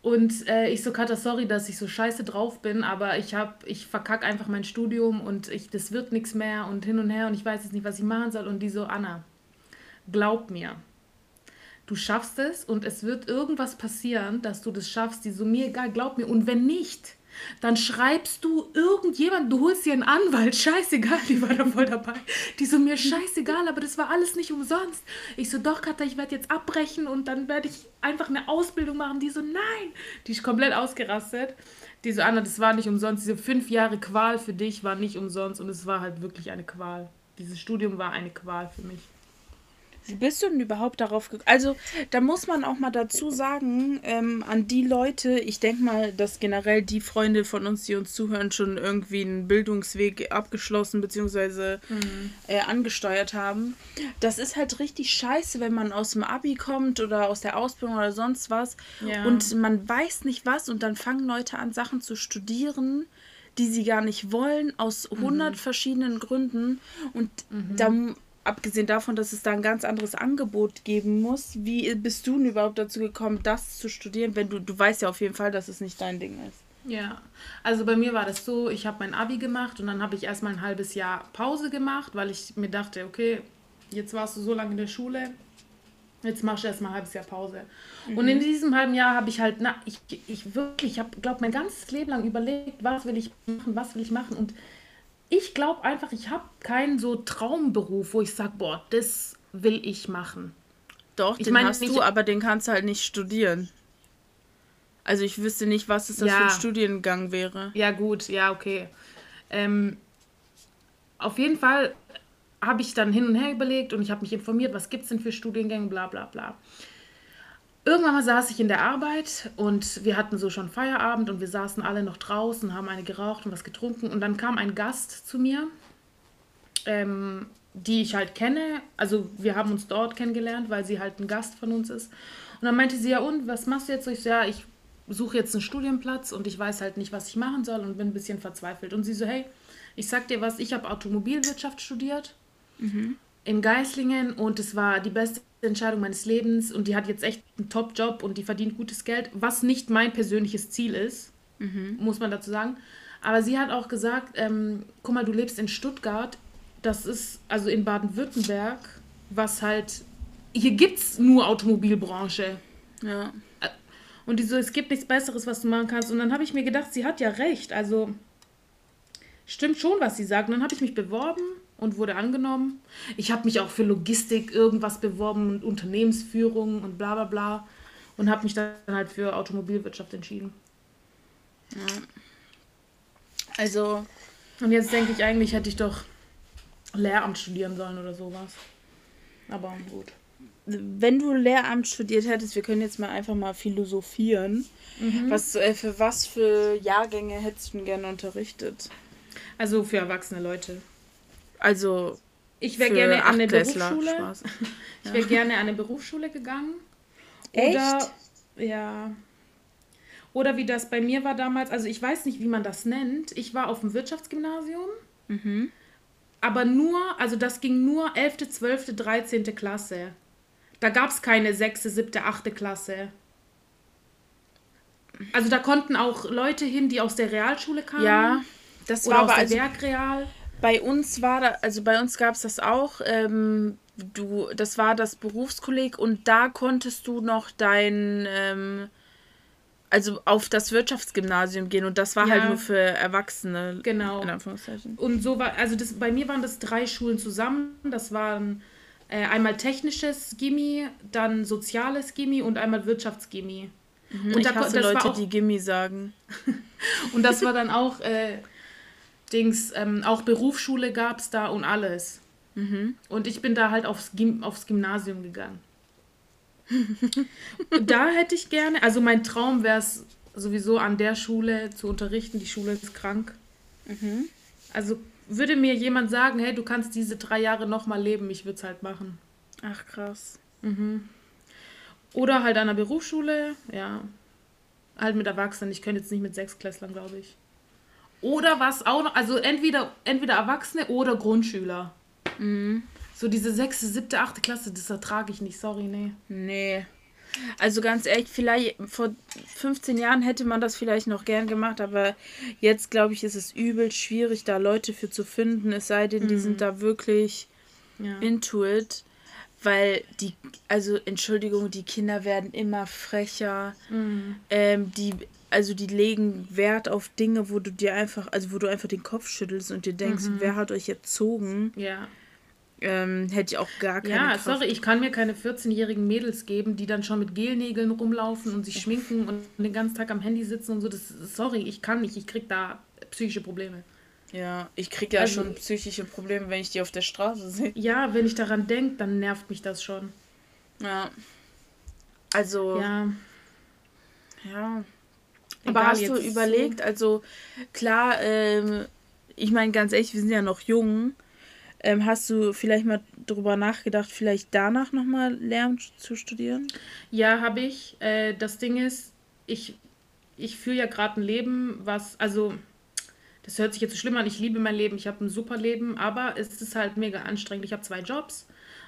Und äh, ich so, Kata, sorry, dass ich so scheiße drauf bin, aber ich hab, ich verkack einfach mein Studium und ich, das wird nichts mehr und hin und her und ich weiß jetzt nicht, was ich machen soll. Und die so, Anna, glaub mir, du schaffst es und es wird irgendwas passieren, dass du das schaffst. Die so, mir egal, glaub mir. Und wenn nicht, dann schreibst du irgendjemand, du holst dir einen Anwalt, [LAUGHS] scheißegal, die war da voll dabei. Die so, mir scheißegal, aber das war alles nicht umsonst. Ich so, doch, Katha, ich werde jetzt abbrechen und dann werde ich einfach eine Ausbildung machen. Die so, nein, die ist komplett ausgerastet. Die so, Anna, das war nicht umsonst. Diese fünf Jahre Qual für dich war nicht umsonst und es war halt wirklich eine Qual. Dieses Studium war eine Qual für mich. Wie bist du denn überhaupt darauf gekommen? Also, da muss man auch mal dazu sagen, ähm, an die Leute, ich denke mal, dass generell die Freunde von uns, die uns zuhören, schon irgendwie einen Bildungsweg abgeschlossen bzw. Mhm. Äh, angesteuert haben. Das ist halt richtig scheiße, wenn man aus dem Abi kommt oder aus der Ausbildung oder sonst was ja. und man weiß nicht was und dann fangen Leute an, Sachen zu studieren die sie gar nicht wollen, aus hundert mhm. verschiedenen Gründen. Und mhm. da abgesehen davon, dass es da ein ganz anderes Angebot geben muss, wie bist du denn überhaupt dazu gekommen, das zu studieren, wenn du, du weißt ja auf jeden Fall, dass es nicht dein Ding ist? Ja, also bei mir war das so, ich habe mein Abi gemacht und dann habe ich erstmal ein halbes Jahr Pause gemacht, weil ich mir dachte, okay, jetzt warst du so lange in der Schule, jetzt machst du erstmal ein halbes Jahr Pause. Mhm. Und in diesem halben Jahr habe ich halt, na, ich, ich wirklich, ich habe, glaube mein ganzes Leben lang überlegt, was will ich machen, was will ich machen und ich glaube einfach, ich habe keinen so Traumberuf, wo ich sage, boah, das will ich machen. Doch, ich den mein, hast du, aber den kannst du halt nicht studieren. Also ich wüsste nicht, was es das Ja. für ein Studiengang wäre. Ja, gut, ja, okay. Ähm, auf jeden Fall habe ich dann hin und her überlegt und ich habe mich informiert, was gibt es denn für Studiengänge, bla bla bla. Irgendwann mal saß ich in der Arbeit und wir hatten so schon Feierabend und wir saßen alle noch draußen, haben eine geraucht und was getrunken und dann kam ein Gast zu mir, ähm, die ich halt kenne. Also wir haben uns dort kennengelernt, weil sie halt ein Gast von uns ist. Und dann meinte sie, ja und, was machst du jetzt? Ich so, ja, ich suche jetzt einen Studienplatz und ich weiß halt nicht, was ich machen soll und bin ein bisschen verzweifelt. Und sie so, hey, ich sag dir was, ich habe Automobilwirtschaft studiert in Geislingen und es war die beste Entscheidung meines Lebens und die hat jetzt echt einen Top-Job und die verdient gutes Geld, was nicht mein persönliches Ziel ist, muss man dazu sagen. Aber sie hat auch gesagt, ähm, guck mal, du lebst in Stuttgart, das ist also in Baden-Württemberg, was halt, hier gibt es nur Automobilbranche. Ja. Und die so, es gibt nichts Besseres, was du machen kannst. Und dann habe ich mir gedacht, sie hat ja recht. Also stimmt schon, was sie sagt. Und dann habe ich mich beworben und wurde angenommen. Ich habe mich auch für Logistik irgendwas beworben und Unternehmensführung und bla bla bla. Und habe mich dann halt für Automobilwirtschaft entschieden. Also, Und jetzt denke ich, eigentlich hätte ich doch Lehramt studieren sollen oder sowas. Aber gut. wenn du Lehramt studiert hättest, wir können jetzt mal einfach mal philosophieren. Was, äh, für was für Jahrgänge hättest du denn gerne unterrichtet? Also für erwachsene Leute. Also, Ich wäre gerne an eine Berufsschule. Spaß. [LAUGHS] Ich wäre gerne an eine Berufsschule gegangen. Echt? Oder, ja. Oder wie das bei mir war damals, also ich weiß nicht, wie man das nennt. Ich war auf dem Wirtschaftsgymnasium, Mhm. aber nur, also das ging nur 11., 12., 13. Klasse. Da gab es keine 6., 7., 8. Klasse. Also da konnten auch Leute hin, die aus der Realschule kamen. Ja, das Oder war aus aber der also Werkreal. Bei uns war da, also bei uns gab es das auch. Ähm, du, das war das Berufskolleg und da konntest du noch dein, ähm, also auf das Wirtschaftsgymnasium gehen und das war halt Ja. nur für Erwachsene. Genau. In Anführungszeichen. Und so war, also das, bei mir waren das drei Schulen zusammen. Das waren äh, einmal technisches Gimmi, dann soziales Gimmi und einmal Wirtschaftsgimmi. Und Und ich da ko- hasse das Leute, auch- die Gimmi sagen. [LAUGHS] Und das war dann auch äh, Dings, ähm, auch Berufsschule gab es da und alles. Und ich bin da halt aufs, Gym, aufs Gymnasium gegangen. [LAUGHS] da hätte ich gerne, also mein Traum wäre es sowieso an der Schule zu unterrichten. Die Schule ist krank. Also würde mir jemand sagen, hey, du kannst diese drei Jahre nochmal leben, ich würde es halt machen. Ach krass. Oder halt an der Berufsschule, ja. Halt mit Erwachsenen. Ich könnte jetzt nicht mit Sechsklässlern, glaube ich. Oder was auch noch, also entweder, entweder Erwachsene oder Grundschüler. So diese sechste, siebte, achte Klasse, das ertrage ich nicht, sorry, nee. Nee. Also ganz ehrlich, vielleicht vor 15 Jahren hätte man das vielleicht noch gern gemacht, aber jetzt glaube ich, ist es übel schwierig, da Leute für zu finden, es sei denn, die sind da wirklich Ja. into it, weil die, also Entschuldigung, die Kinder werden immer frecher, ähm, die, also die legen Wert auf Dinge, wo du dir einfach, also wo du einfach den Kopf schüttelst und dir denkst, wer hat euch erzogen, Ja. ähm, hätte ich auch gar keine Ja, Kraft. sorry, ich kann mir keine 14-jährigen Mädels geben, die dann schon mit Gelnägeln rumlaufen und sich schminken und den ganzen Tag am Handy sitzen und so. Das, sorry, ich kann nicht, ich krieg da psychische Probleme. Ja, ich kriege ja Also- schon psychische Probleme, wenn ich die auf der Straße sehe. Ja, wenn ich daran denke, dann nervt mich das schon. Ja. Also, ja. Ja. Aber hast du überlegt, also klar, ähm, ich meine ganz ehrlich, wir sind ja noch jung. Ähm, hast du vielleicht mal drüber nachgedacht, vielleicht danach nochmal Lehramt zu studieren? Ja, habe ich. Äh, das Ding ist, ich, ich führe ja gerade ein Leben, was, also, das hört sich jetzt so schlimm an, ich liebe mein Leben, ich habe ein super Leben, aber es ist halt mega anstrengend. Ich habe zwei Jobs,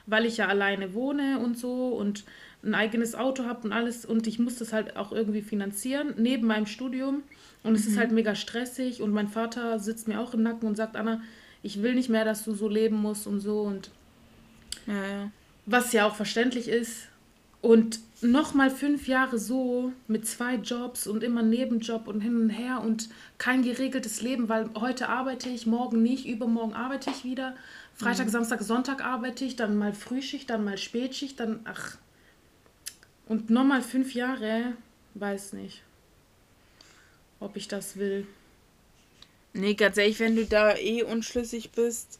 weil ich ja alleine wohne und so und ein eigenes Auto habe und alles und ich muss das halt auch irgendwie finanzieren, neben meinem Studium. Und es ist halt mega stressig und mein Vater sitzt mir auch im Nacken und sagt, Anna, ich will nicht mehr, dass du so leben musst und so und Ja, ja. was ja auch verständlich ist. Und nochmal fünf Jahre so mit zwei Jobs und immer Nebenjob und hin und her und kein geregeltes Leben, weil heute arbeite ich, morgen nicht, übermorgen arbeite ich wieder. Freitag, Samstag, Sonntag arbeite ich, dann mal Frühschicht, dann mal Spätschicht, dann ach. Und nochmal fünf Jahre, weiß nicht. ob ich das will. Nee, ganz ehrlich, wenn du da eh unschlüssig bist.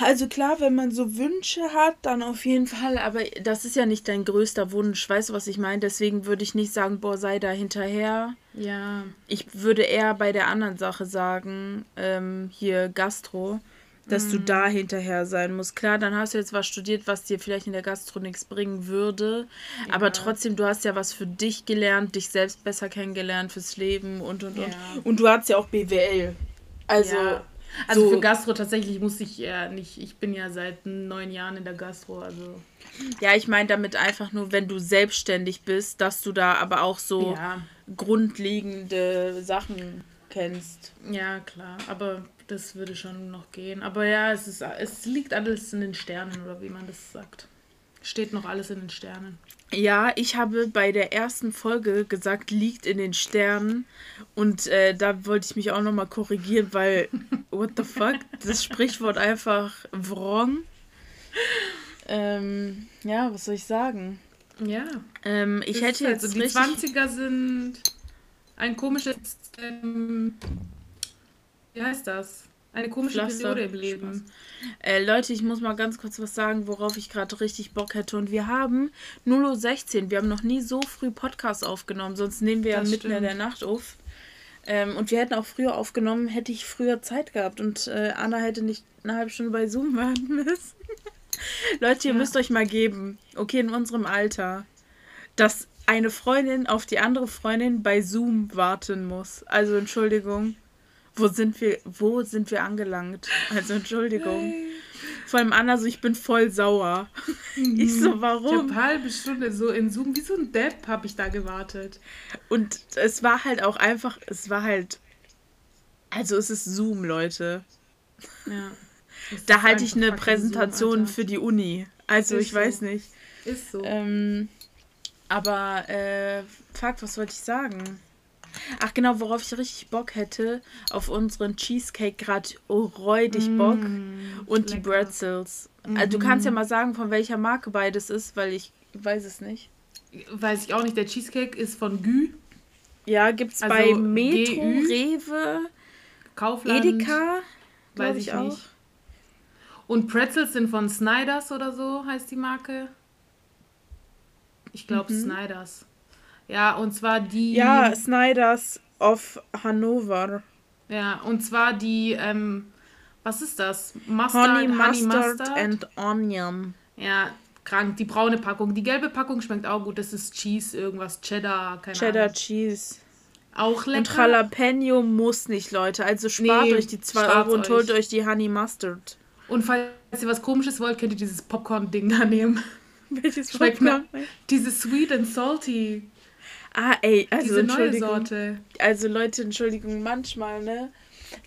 Also klar, wenn man so Wünsche hat, dann auf jeden Fall, aber das ist ja nicht dein größter Wunsch, weißt du, was ich meine? Deswegen würde ich nicht sagen, boah, sei da hinterher. Ja. Ich würde eher bei der anderen Sache sagen, ähm, hier Gastro, dass du Mhm. da hinterher sein musst. Klar, dann hast du jetzt was studiert, was dir vielleicht in der Gastro nichts bringen würde, aber Ja. trotzdem, du hast ja was für dich gelernt, dich selbst besser kennengelernt fürs Leben und und und. Ja. Und du hast ja auch BWL. Also, ja. Also so- für Gastro tatsächlich muss ich ja nicht, ich bin ja seit neun Jahren in der Gastro, also ja, ich meine damit einfach nur, wenn du selbstständig bist, dass du da aber auch so grundlegende Sachen kennst. ja klar, aber das würde schon noch gehen. Aber ja, es ist, es liegt alles in den Sternen oder wie man das sagt. Steht noch alles in den Sternen. Ja, ich habe bei der ersten Folge gesagt, liegt in den Sternen. Und äh, da wollte ich mich auch nochmal korrigieren, weil, [LAUGHS] what the fuck, das Sprichwort einfach wrong. Ähm, ja, was soll ich sagen? Ja. Ähm, ich hätte halt jetzt so, die richtig... 20er sind ein komisches, ähm, wie heißt das? Eine komische Pflaster. Periode im Leben. Äh, Leute, ich muss mal ganz kurz was sagen, worauf ich gerade richtig Bock hätte. Und wir haben 0.16 Uhr. Wir haben noch nie so früh Podcast aufgenommen. Sonst nehmen wir ja Das mitten in stimmt. der Nacht auf. Ähm, und wir hätten auch früher aufgenommen, hätte ich früher Zeit gehabt. Und äh, Anna hätte nicht eine halbe Stunde bei Zoom [LAUGHS] warten müssen. [LAUGHS] Leute, ihr Ja. müsst euch mal geben, okay, in unserem Alter, dass eine Freundin auf die andere Freundin bei Zoom warten muss. Also Entschuldigung. Wo sind wir, wo sind wir angelangt? Also Entschuldigung. Vor allem Anna so, ich bin voll sauer. Ich so, Ich habe warum? eine halbe Stunde so in Zoom, wie so ein Depp habe ich da gewartet. Und es war halt auch einfach, es war halt, also es ist Zoom, Leute. Ja. [LAUGHS] Da halte ich eine Präsentation Zoom, für die Uni. Also Ist ich so. weiß nicht. Ist so. Ähm, aber, äh, fuck, was wollte ich sagen? Ach genau, worauf ich richtig Bock hätte, auf unseren Cheesecake gerade oh, räudig Bock. Und die lecker. Bretzels. Also, du kannst ja mal sagen, von welcher Marke beides ist, weil ich weiß es nicht. Weiß ich auch nicht, der Cheesecake ist von Gü, Ja, gibt's Also bei Metro, GÜ? Rewe, Kaufland. Edeka, weiß ich ich auch. nicht. Und Pretzels sind von Snyders oder so, heißt die Marke. Ich glaube Mhm. Snyders. Ja, und zwar die. Ja, Snyders of Hannover. Ja, und zwar die, ähm, was ist das? Mustard, Honey, Mustard, and Onion. Ja, krank. Die braune Packung. Die gelbe Packung schmeckt auch gut. Das ist Cheese, irgendwas, Cheddar, keine Cheddar Ahnung. Cheese. Auch lecker. Und Jalapeno muss nicht, Leute. Also spart Nee, euch die 2 spart's Euro und holt euch. euch die Honey Mustard. Und falls ihr was komisches wollt, könnt ihr dieses Popcorn-Ding da nehmen. [LAUGHS] Welches Schmeckt Popcorn? Dieses Sweet and Salty. Ah, ey, also Diese Entschuldigung. Sorte. Also Leute, Entschuldigung, manchmal, ne?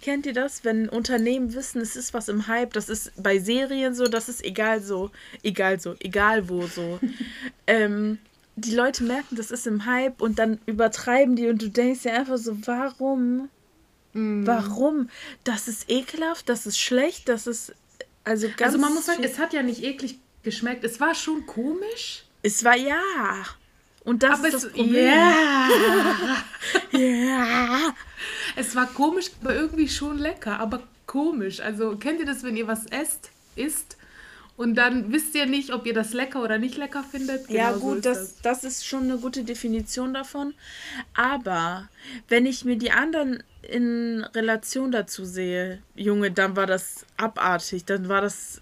Kennt ihr das, wenn Unternehmen wissen, es ist was im Hype, das ist bei Serien so, das ist egal so, egal so, egal wo so. [LAUGHS] ähm, die Leute merken, das ist im Hype und dann übertreiben die und du denkst dir einfach so, warum? Mm. Warum? Das ist ekelhaft, das ist schlecht, das ist also ganz. Also man muss sagen, es hat ja nicht eklig geschmeckt. Es war schon komisch. es war ja. Und das Aber ist das Problem. ja, [LAUGHS] Ja. es war komisch, aber irgendwie schon lecker. Aber komisch. Also kennt ihr das, wenn ihr was esst, isst und dann wisst ihr nicht, ob ihr das lecker oder nicht lecker findet? Ja, Genau so gut, ist das, das ist schon eine gute Definition davon. Aber wenn ich mir die anderen in Relation dazu sehe, Junge, dann war das abartig. Dann war das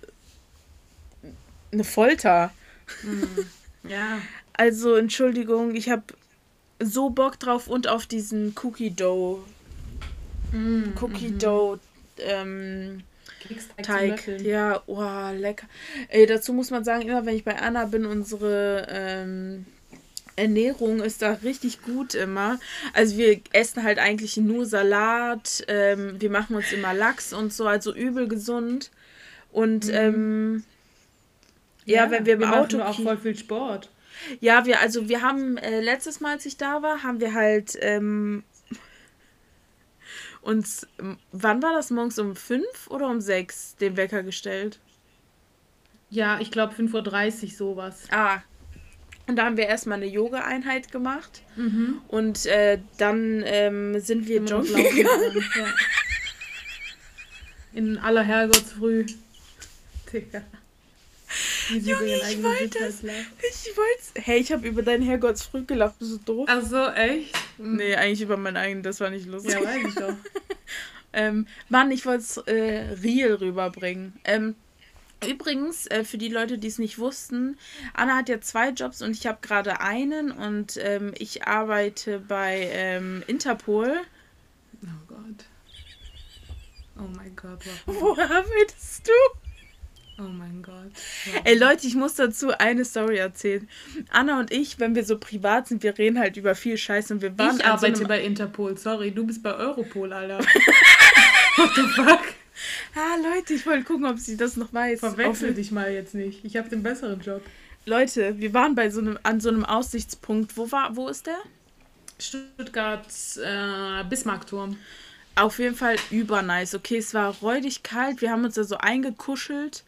eine Folter. Ja. Also, Entschuldigung, ich habe so Bock drauf und auf diesen Cookie Dough. Mm, Cookie Dough. Ähm, Keksteig zum Teig. Ja, oh, lecker. Ey, dazu muss man sagen, immer wenn ich bei Anna bin, unsere ähm, Ernährung ist da richtig gut immer. Also wir essen halt eigentlich nur Salat, ähm, wir machen uns immer Lachs und so, also übel gesund. Und ähm, ja, wenn wir im wir Auto machen auch voll viel Sport. Ja, wir, also wir haben äh, letztes Mal, als ich da war, haben wir halt ähm, uns, wann war das morgens um fünf oder um sechs den Wecker gestellt? Ja, ich glaube 5.30 Uhr sowas. Ah. Und da haben wir erstmal eine Yoga-Einheit gemacht. Mhm. Und äh, dann ähm, sind wir joggen gegangen. Ja. In aller Herrgottsfrüh. [LAUGHS] Digga. Junge, ich wollte es. Ich wollte Hey, ich habe über deinen Herrgottsfrüh gelacht. Bist du doof? Ach so, echt? Nee, eigentlich über meinen eigenen. Das war nicht lustig. Ja, weiß ich doch. [LAUGHS] ähm, Mann, ich wollte es äh, real rüberbringen. Ähm, Übrigens, äh, für die Leute, die es nicht wussten, Anna hat ja zwei Jobs und ich habe gerade einen und ähm, ich arbeite bei ähm, Interpol. Oh Gott. Oh mein Gott. Warum? Wo arbeitest du? Oh mein Gott. Wow. Ey Leute, ich muss dazu eine Story erzählen. Anna und ich, wenn wir so privat sind, wir reden halt über viel Scheiß und wir waren. Ich arbeite so bei Interpol, sorry, du bist bei Europol, Alter. [LAUGHS] What the fuck? Ah, Leute, ich wollte gucken, ob sie das noch weiß. Verwechsel dich mal jetzt nicht. Ich habe den besseren Job. Leute, wir waren bei so einem, an so einem Aussichtspunkt. Wo war, wo ist der? Stuttgart äh, Bismarckturm. Auf jeden Fall übernice. Okay, es war räudig kalt. Wir haben uns da so eingekuschelt.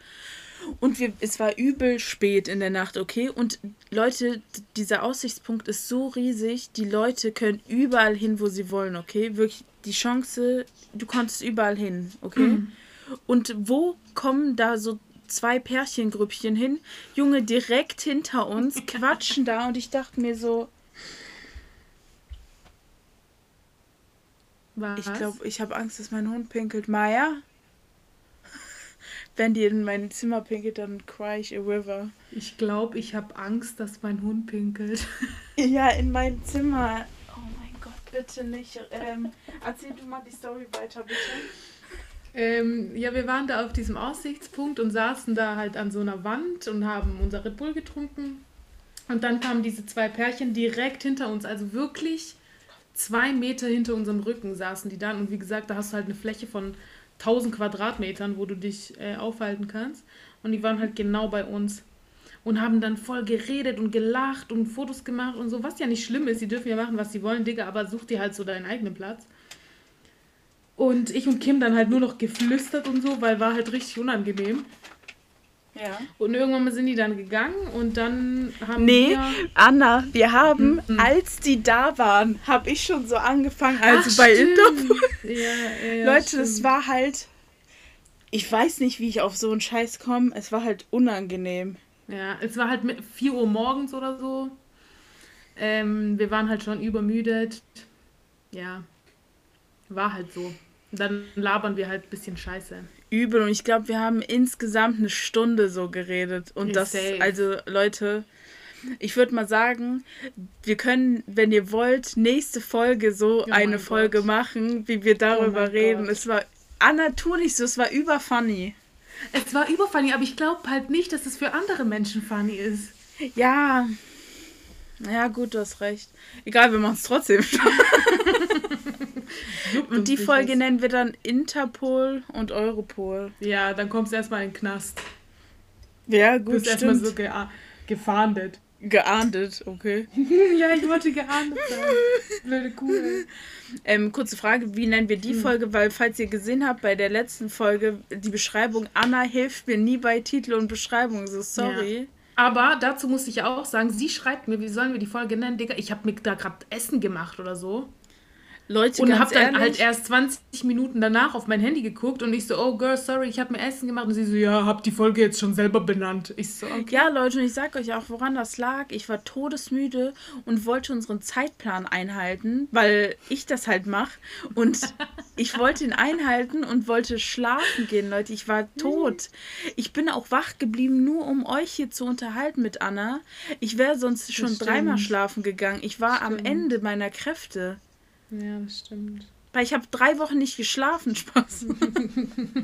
Und wir, es war übel spät in der Nacht, okay? Und Leute, dieser Aussichtspunkt ist so riesig, die Leute können überall hin, wo sie wollen, okay? Wirklich, die Chance, du konntest überall hin, okay? Mhm. Und wo kommen da so zwei Pärchengrüppchen hin? Junge, direkt hinter uns, quatschen da und ich dachte mir so. Was? Ich glaube, ich habe Angst, dass mein Hund pinkelt. Maya? [LAUGHS] Wenn die in mein Zimmer pinkelt, dann cry ich a river. Ich glaube, ich habe Angst, dass mein Hund pinkelt. [LAUGHS] ja, in mein Zimmer bitte nicht. Ähm, erzähl du mal die Story weiter, bitte. Ähm, ja, wir waren da auf diesem Aussichtspunkt und saßen da halt an so einer Wand und haben unser Red Bull getrunken. Und dann kamen diese zwei Pärchen direkt hinter uns, also wirklich zwei Meter hinter unserem Rücken saßen die dann. Und wie gesagt, da hast du halt eine Fläche von 1000 Quadratmetern, wo du dich äh, aufhalten kannst. Und die waren halt genau bei uns und haben dann voll geredet und gelacht und Fotos gemacht und so, was ja nicht schlimm ist. Sie dürfen ja machen, was sie wollen, Digga, aber such dir halt so deinen eigenen Platz. Und ich und Kim dann halt nur noch geflüstert und so, weil war halt richtig unangenehm. Ja. Und irgendwann mal sind die dann gegangen und dann haben Nee, wir Anna, wir haben, mhm. als die da waren, habe ich schon so angefangen, also Ach, bei Interpol. Ja, ja, ja, [LAUGHS] Leute, stimmt. das war halt. Ich weiß nicht, wie ich auf so einen Scheiß komme. Es war halt unangenehm. Ja, es war halt 4 Uhr morgens oder so. Ähm, wir waren halt schon übermüdet. Ja, war halt so. Und dann labern wir halt ein bisschen Scheiße. Übel und ich glaube, wir haben insgesamt eine Stunde so geredet. Und das, safe. also Leute, ich würde mal sagen, wir können, wenn ihr wollt, nächste Folge so oh eine Folge Gott. machen, wie wir darüber oh reden. Gott. Es war, Anna, tu nicht so, es war überfunny. Es war überfunny, aber ich glaube halt nicht, dass es für andere Menschen funny ist. Ja. Ja, gut, du hast recht. Egal, wir machen es trotzdem. [LAUGHS] und die Folge was. nennen wir dann Interpol und Europol. Ja, dann kommst du erstmal in den Knast. Ja, gut. Du bist erstmal so ge gefahndet. Geahndet, okay. [LAUGHS] ja, ich wollte geahndet sein. Blöde Kuh. Ähm, kurze Frage, wie nennen wir die hm. Folge? Weil, falls ihr gesehen habt, bei der letzten Folge, die Beschreibung, Anna hilft mir nie bei Titel und Beschreibung, so sorry. Ja. Aber dazu muss ich ja auch sagen, sie schreibt mir, wie sollen wir die Folge nennen, Digga? Ich habe mir da gerade Essen gemacht oder so. Leute, und habe dann halt erst 20 Minuten danach auf mein Handy geguckt und ich so, oh girl, sorry, ich habe mir Essen gemacht und sie so, ja, hab die Folge jetzt schon selber benannt. Ich so, okay. Ja, Leute, und ich sag euch auch, woran das lag. Ich war todesmüde und wollte unseren Zeitplan einhalten, weil ich das halt mache und [LAUGHS] ich wollte ihn einhalten und wollte schlafen gehen, Leute. Ich war tot. Ich bin auch wach geblieben, nur um euch hier zu unterhalten mit Anna. Ich wäre sonst schon dreimal schlafen gegangen. Ich war am Ende meiner Kräfte. Ja, das stimmt. Weil ich habe drei Wochen nicht geschlafen, Spaß.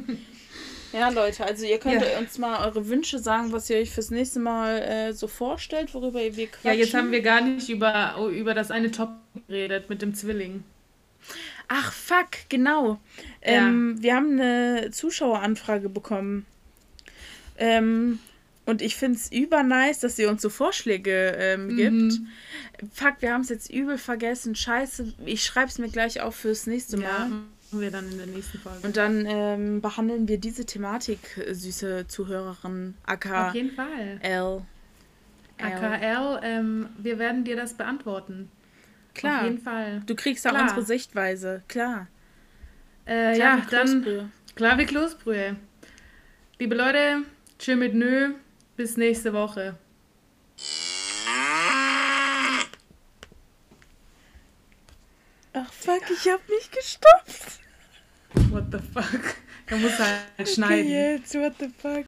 [LAUGHS] ja, Leute, also ihr könnt ja. uns mal eure Wünsche sagen, was ihr euch fürs nächste Mal äh, so vorstellt, worüber wir quatschen. Ja, jetzt haben wir gar nicht über, über das eine Top geredet mit dem Zwilling. Ach, fuck, genau. Ja. Ähm, wir haben eine Zuschaueranfrage bekommen. Ähm, und ich finde es übernice, dass sie uns so Vorschläge ähm, mhm. gibt. Fuck, wir haben es jetzt übel vergessen. Scheiße, ich schreibe es mir gleich auf fürs nächste Mal. Ja, machen wir dann in der nächsten Folge. Und dann ähm, behandeln wir diese Thematik, süße Zuhörerin, aka Auf jeden Fall. L. AKL, ähm, wir werden dir das beantworten. Klar. Auf jeden Fall. Du kriegst auch Klar. unsere Sichtweise, klar. Äh, Klar ja, wie dann klar wie Kloßbrühe. Liebe Leute, tschö mit nö, bis nächste Woche. Ach fuck, ich hab mich gestopft. What the fuck? Er muss halt Okay, schneiden. jetzt, what the fuck.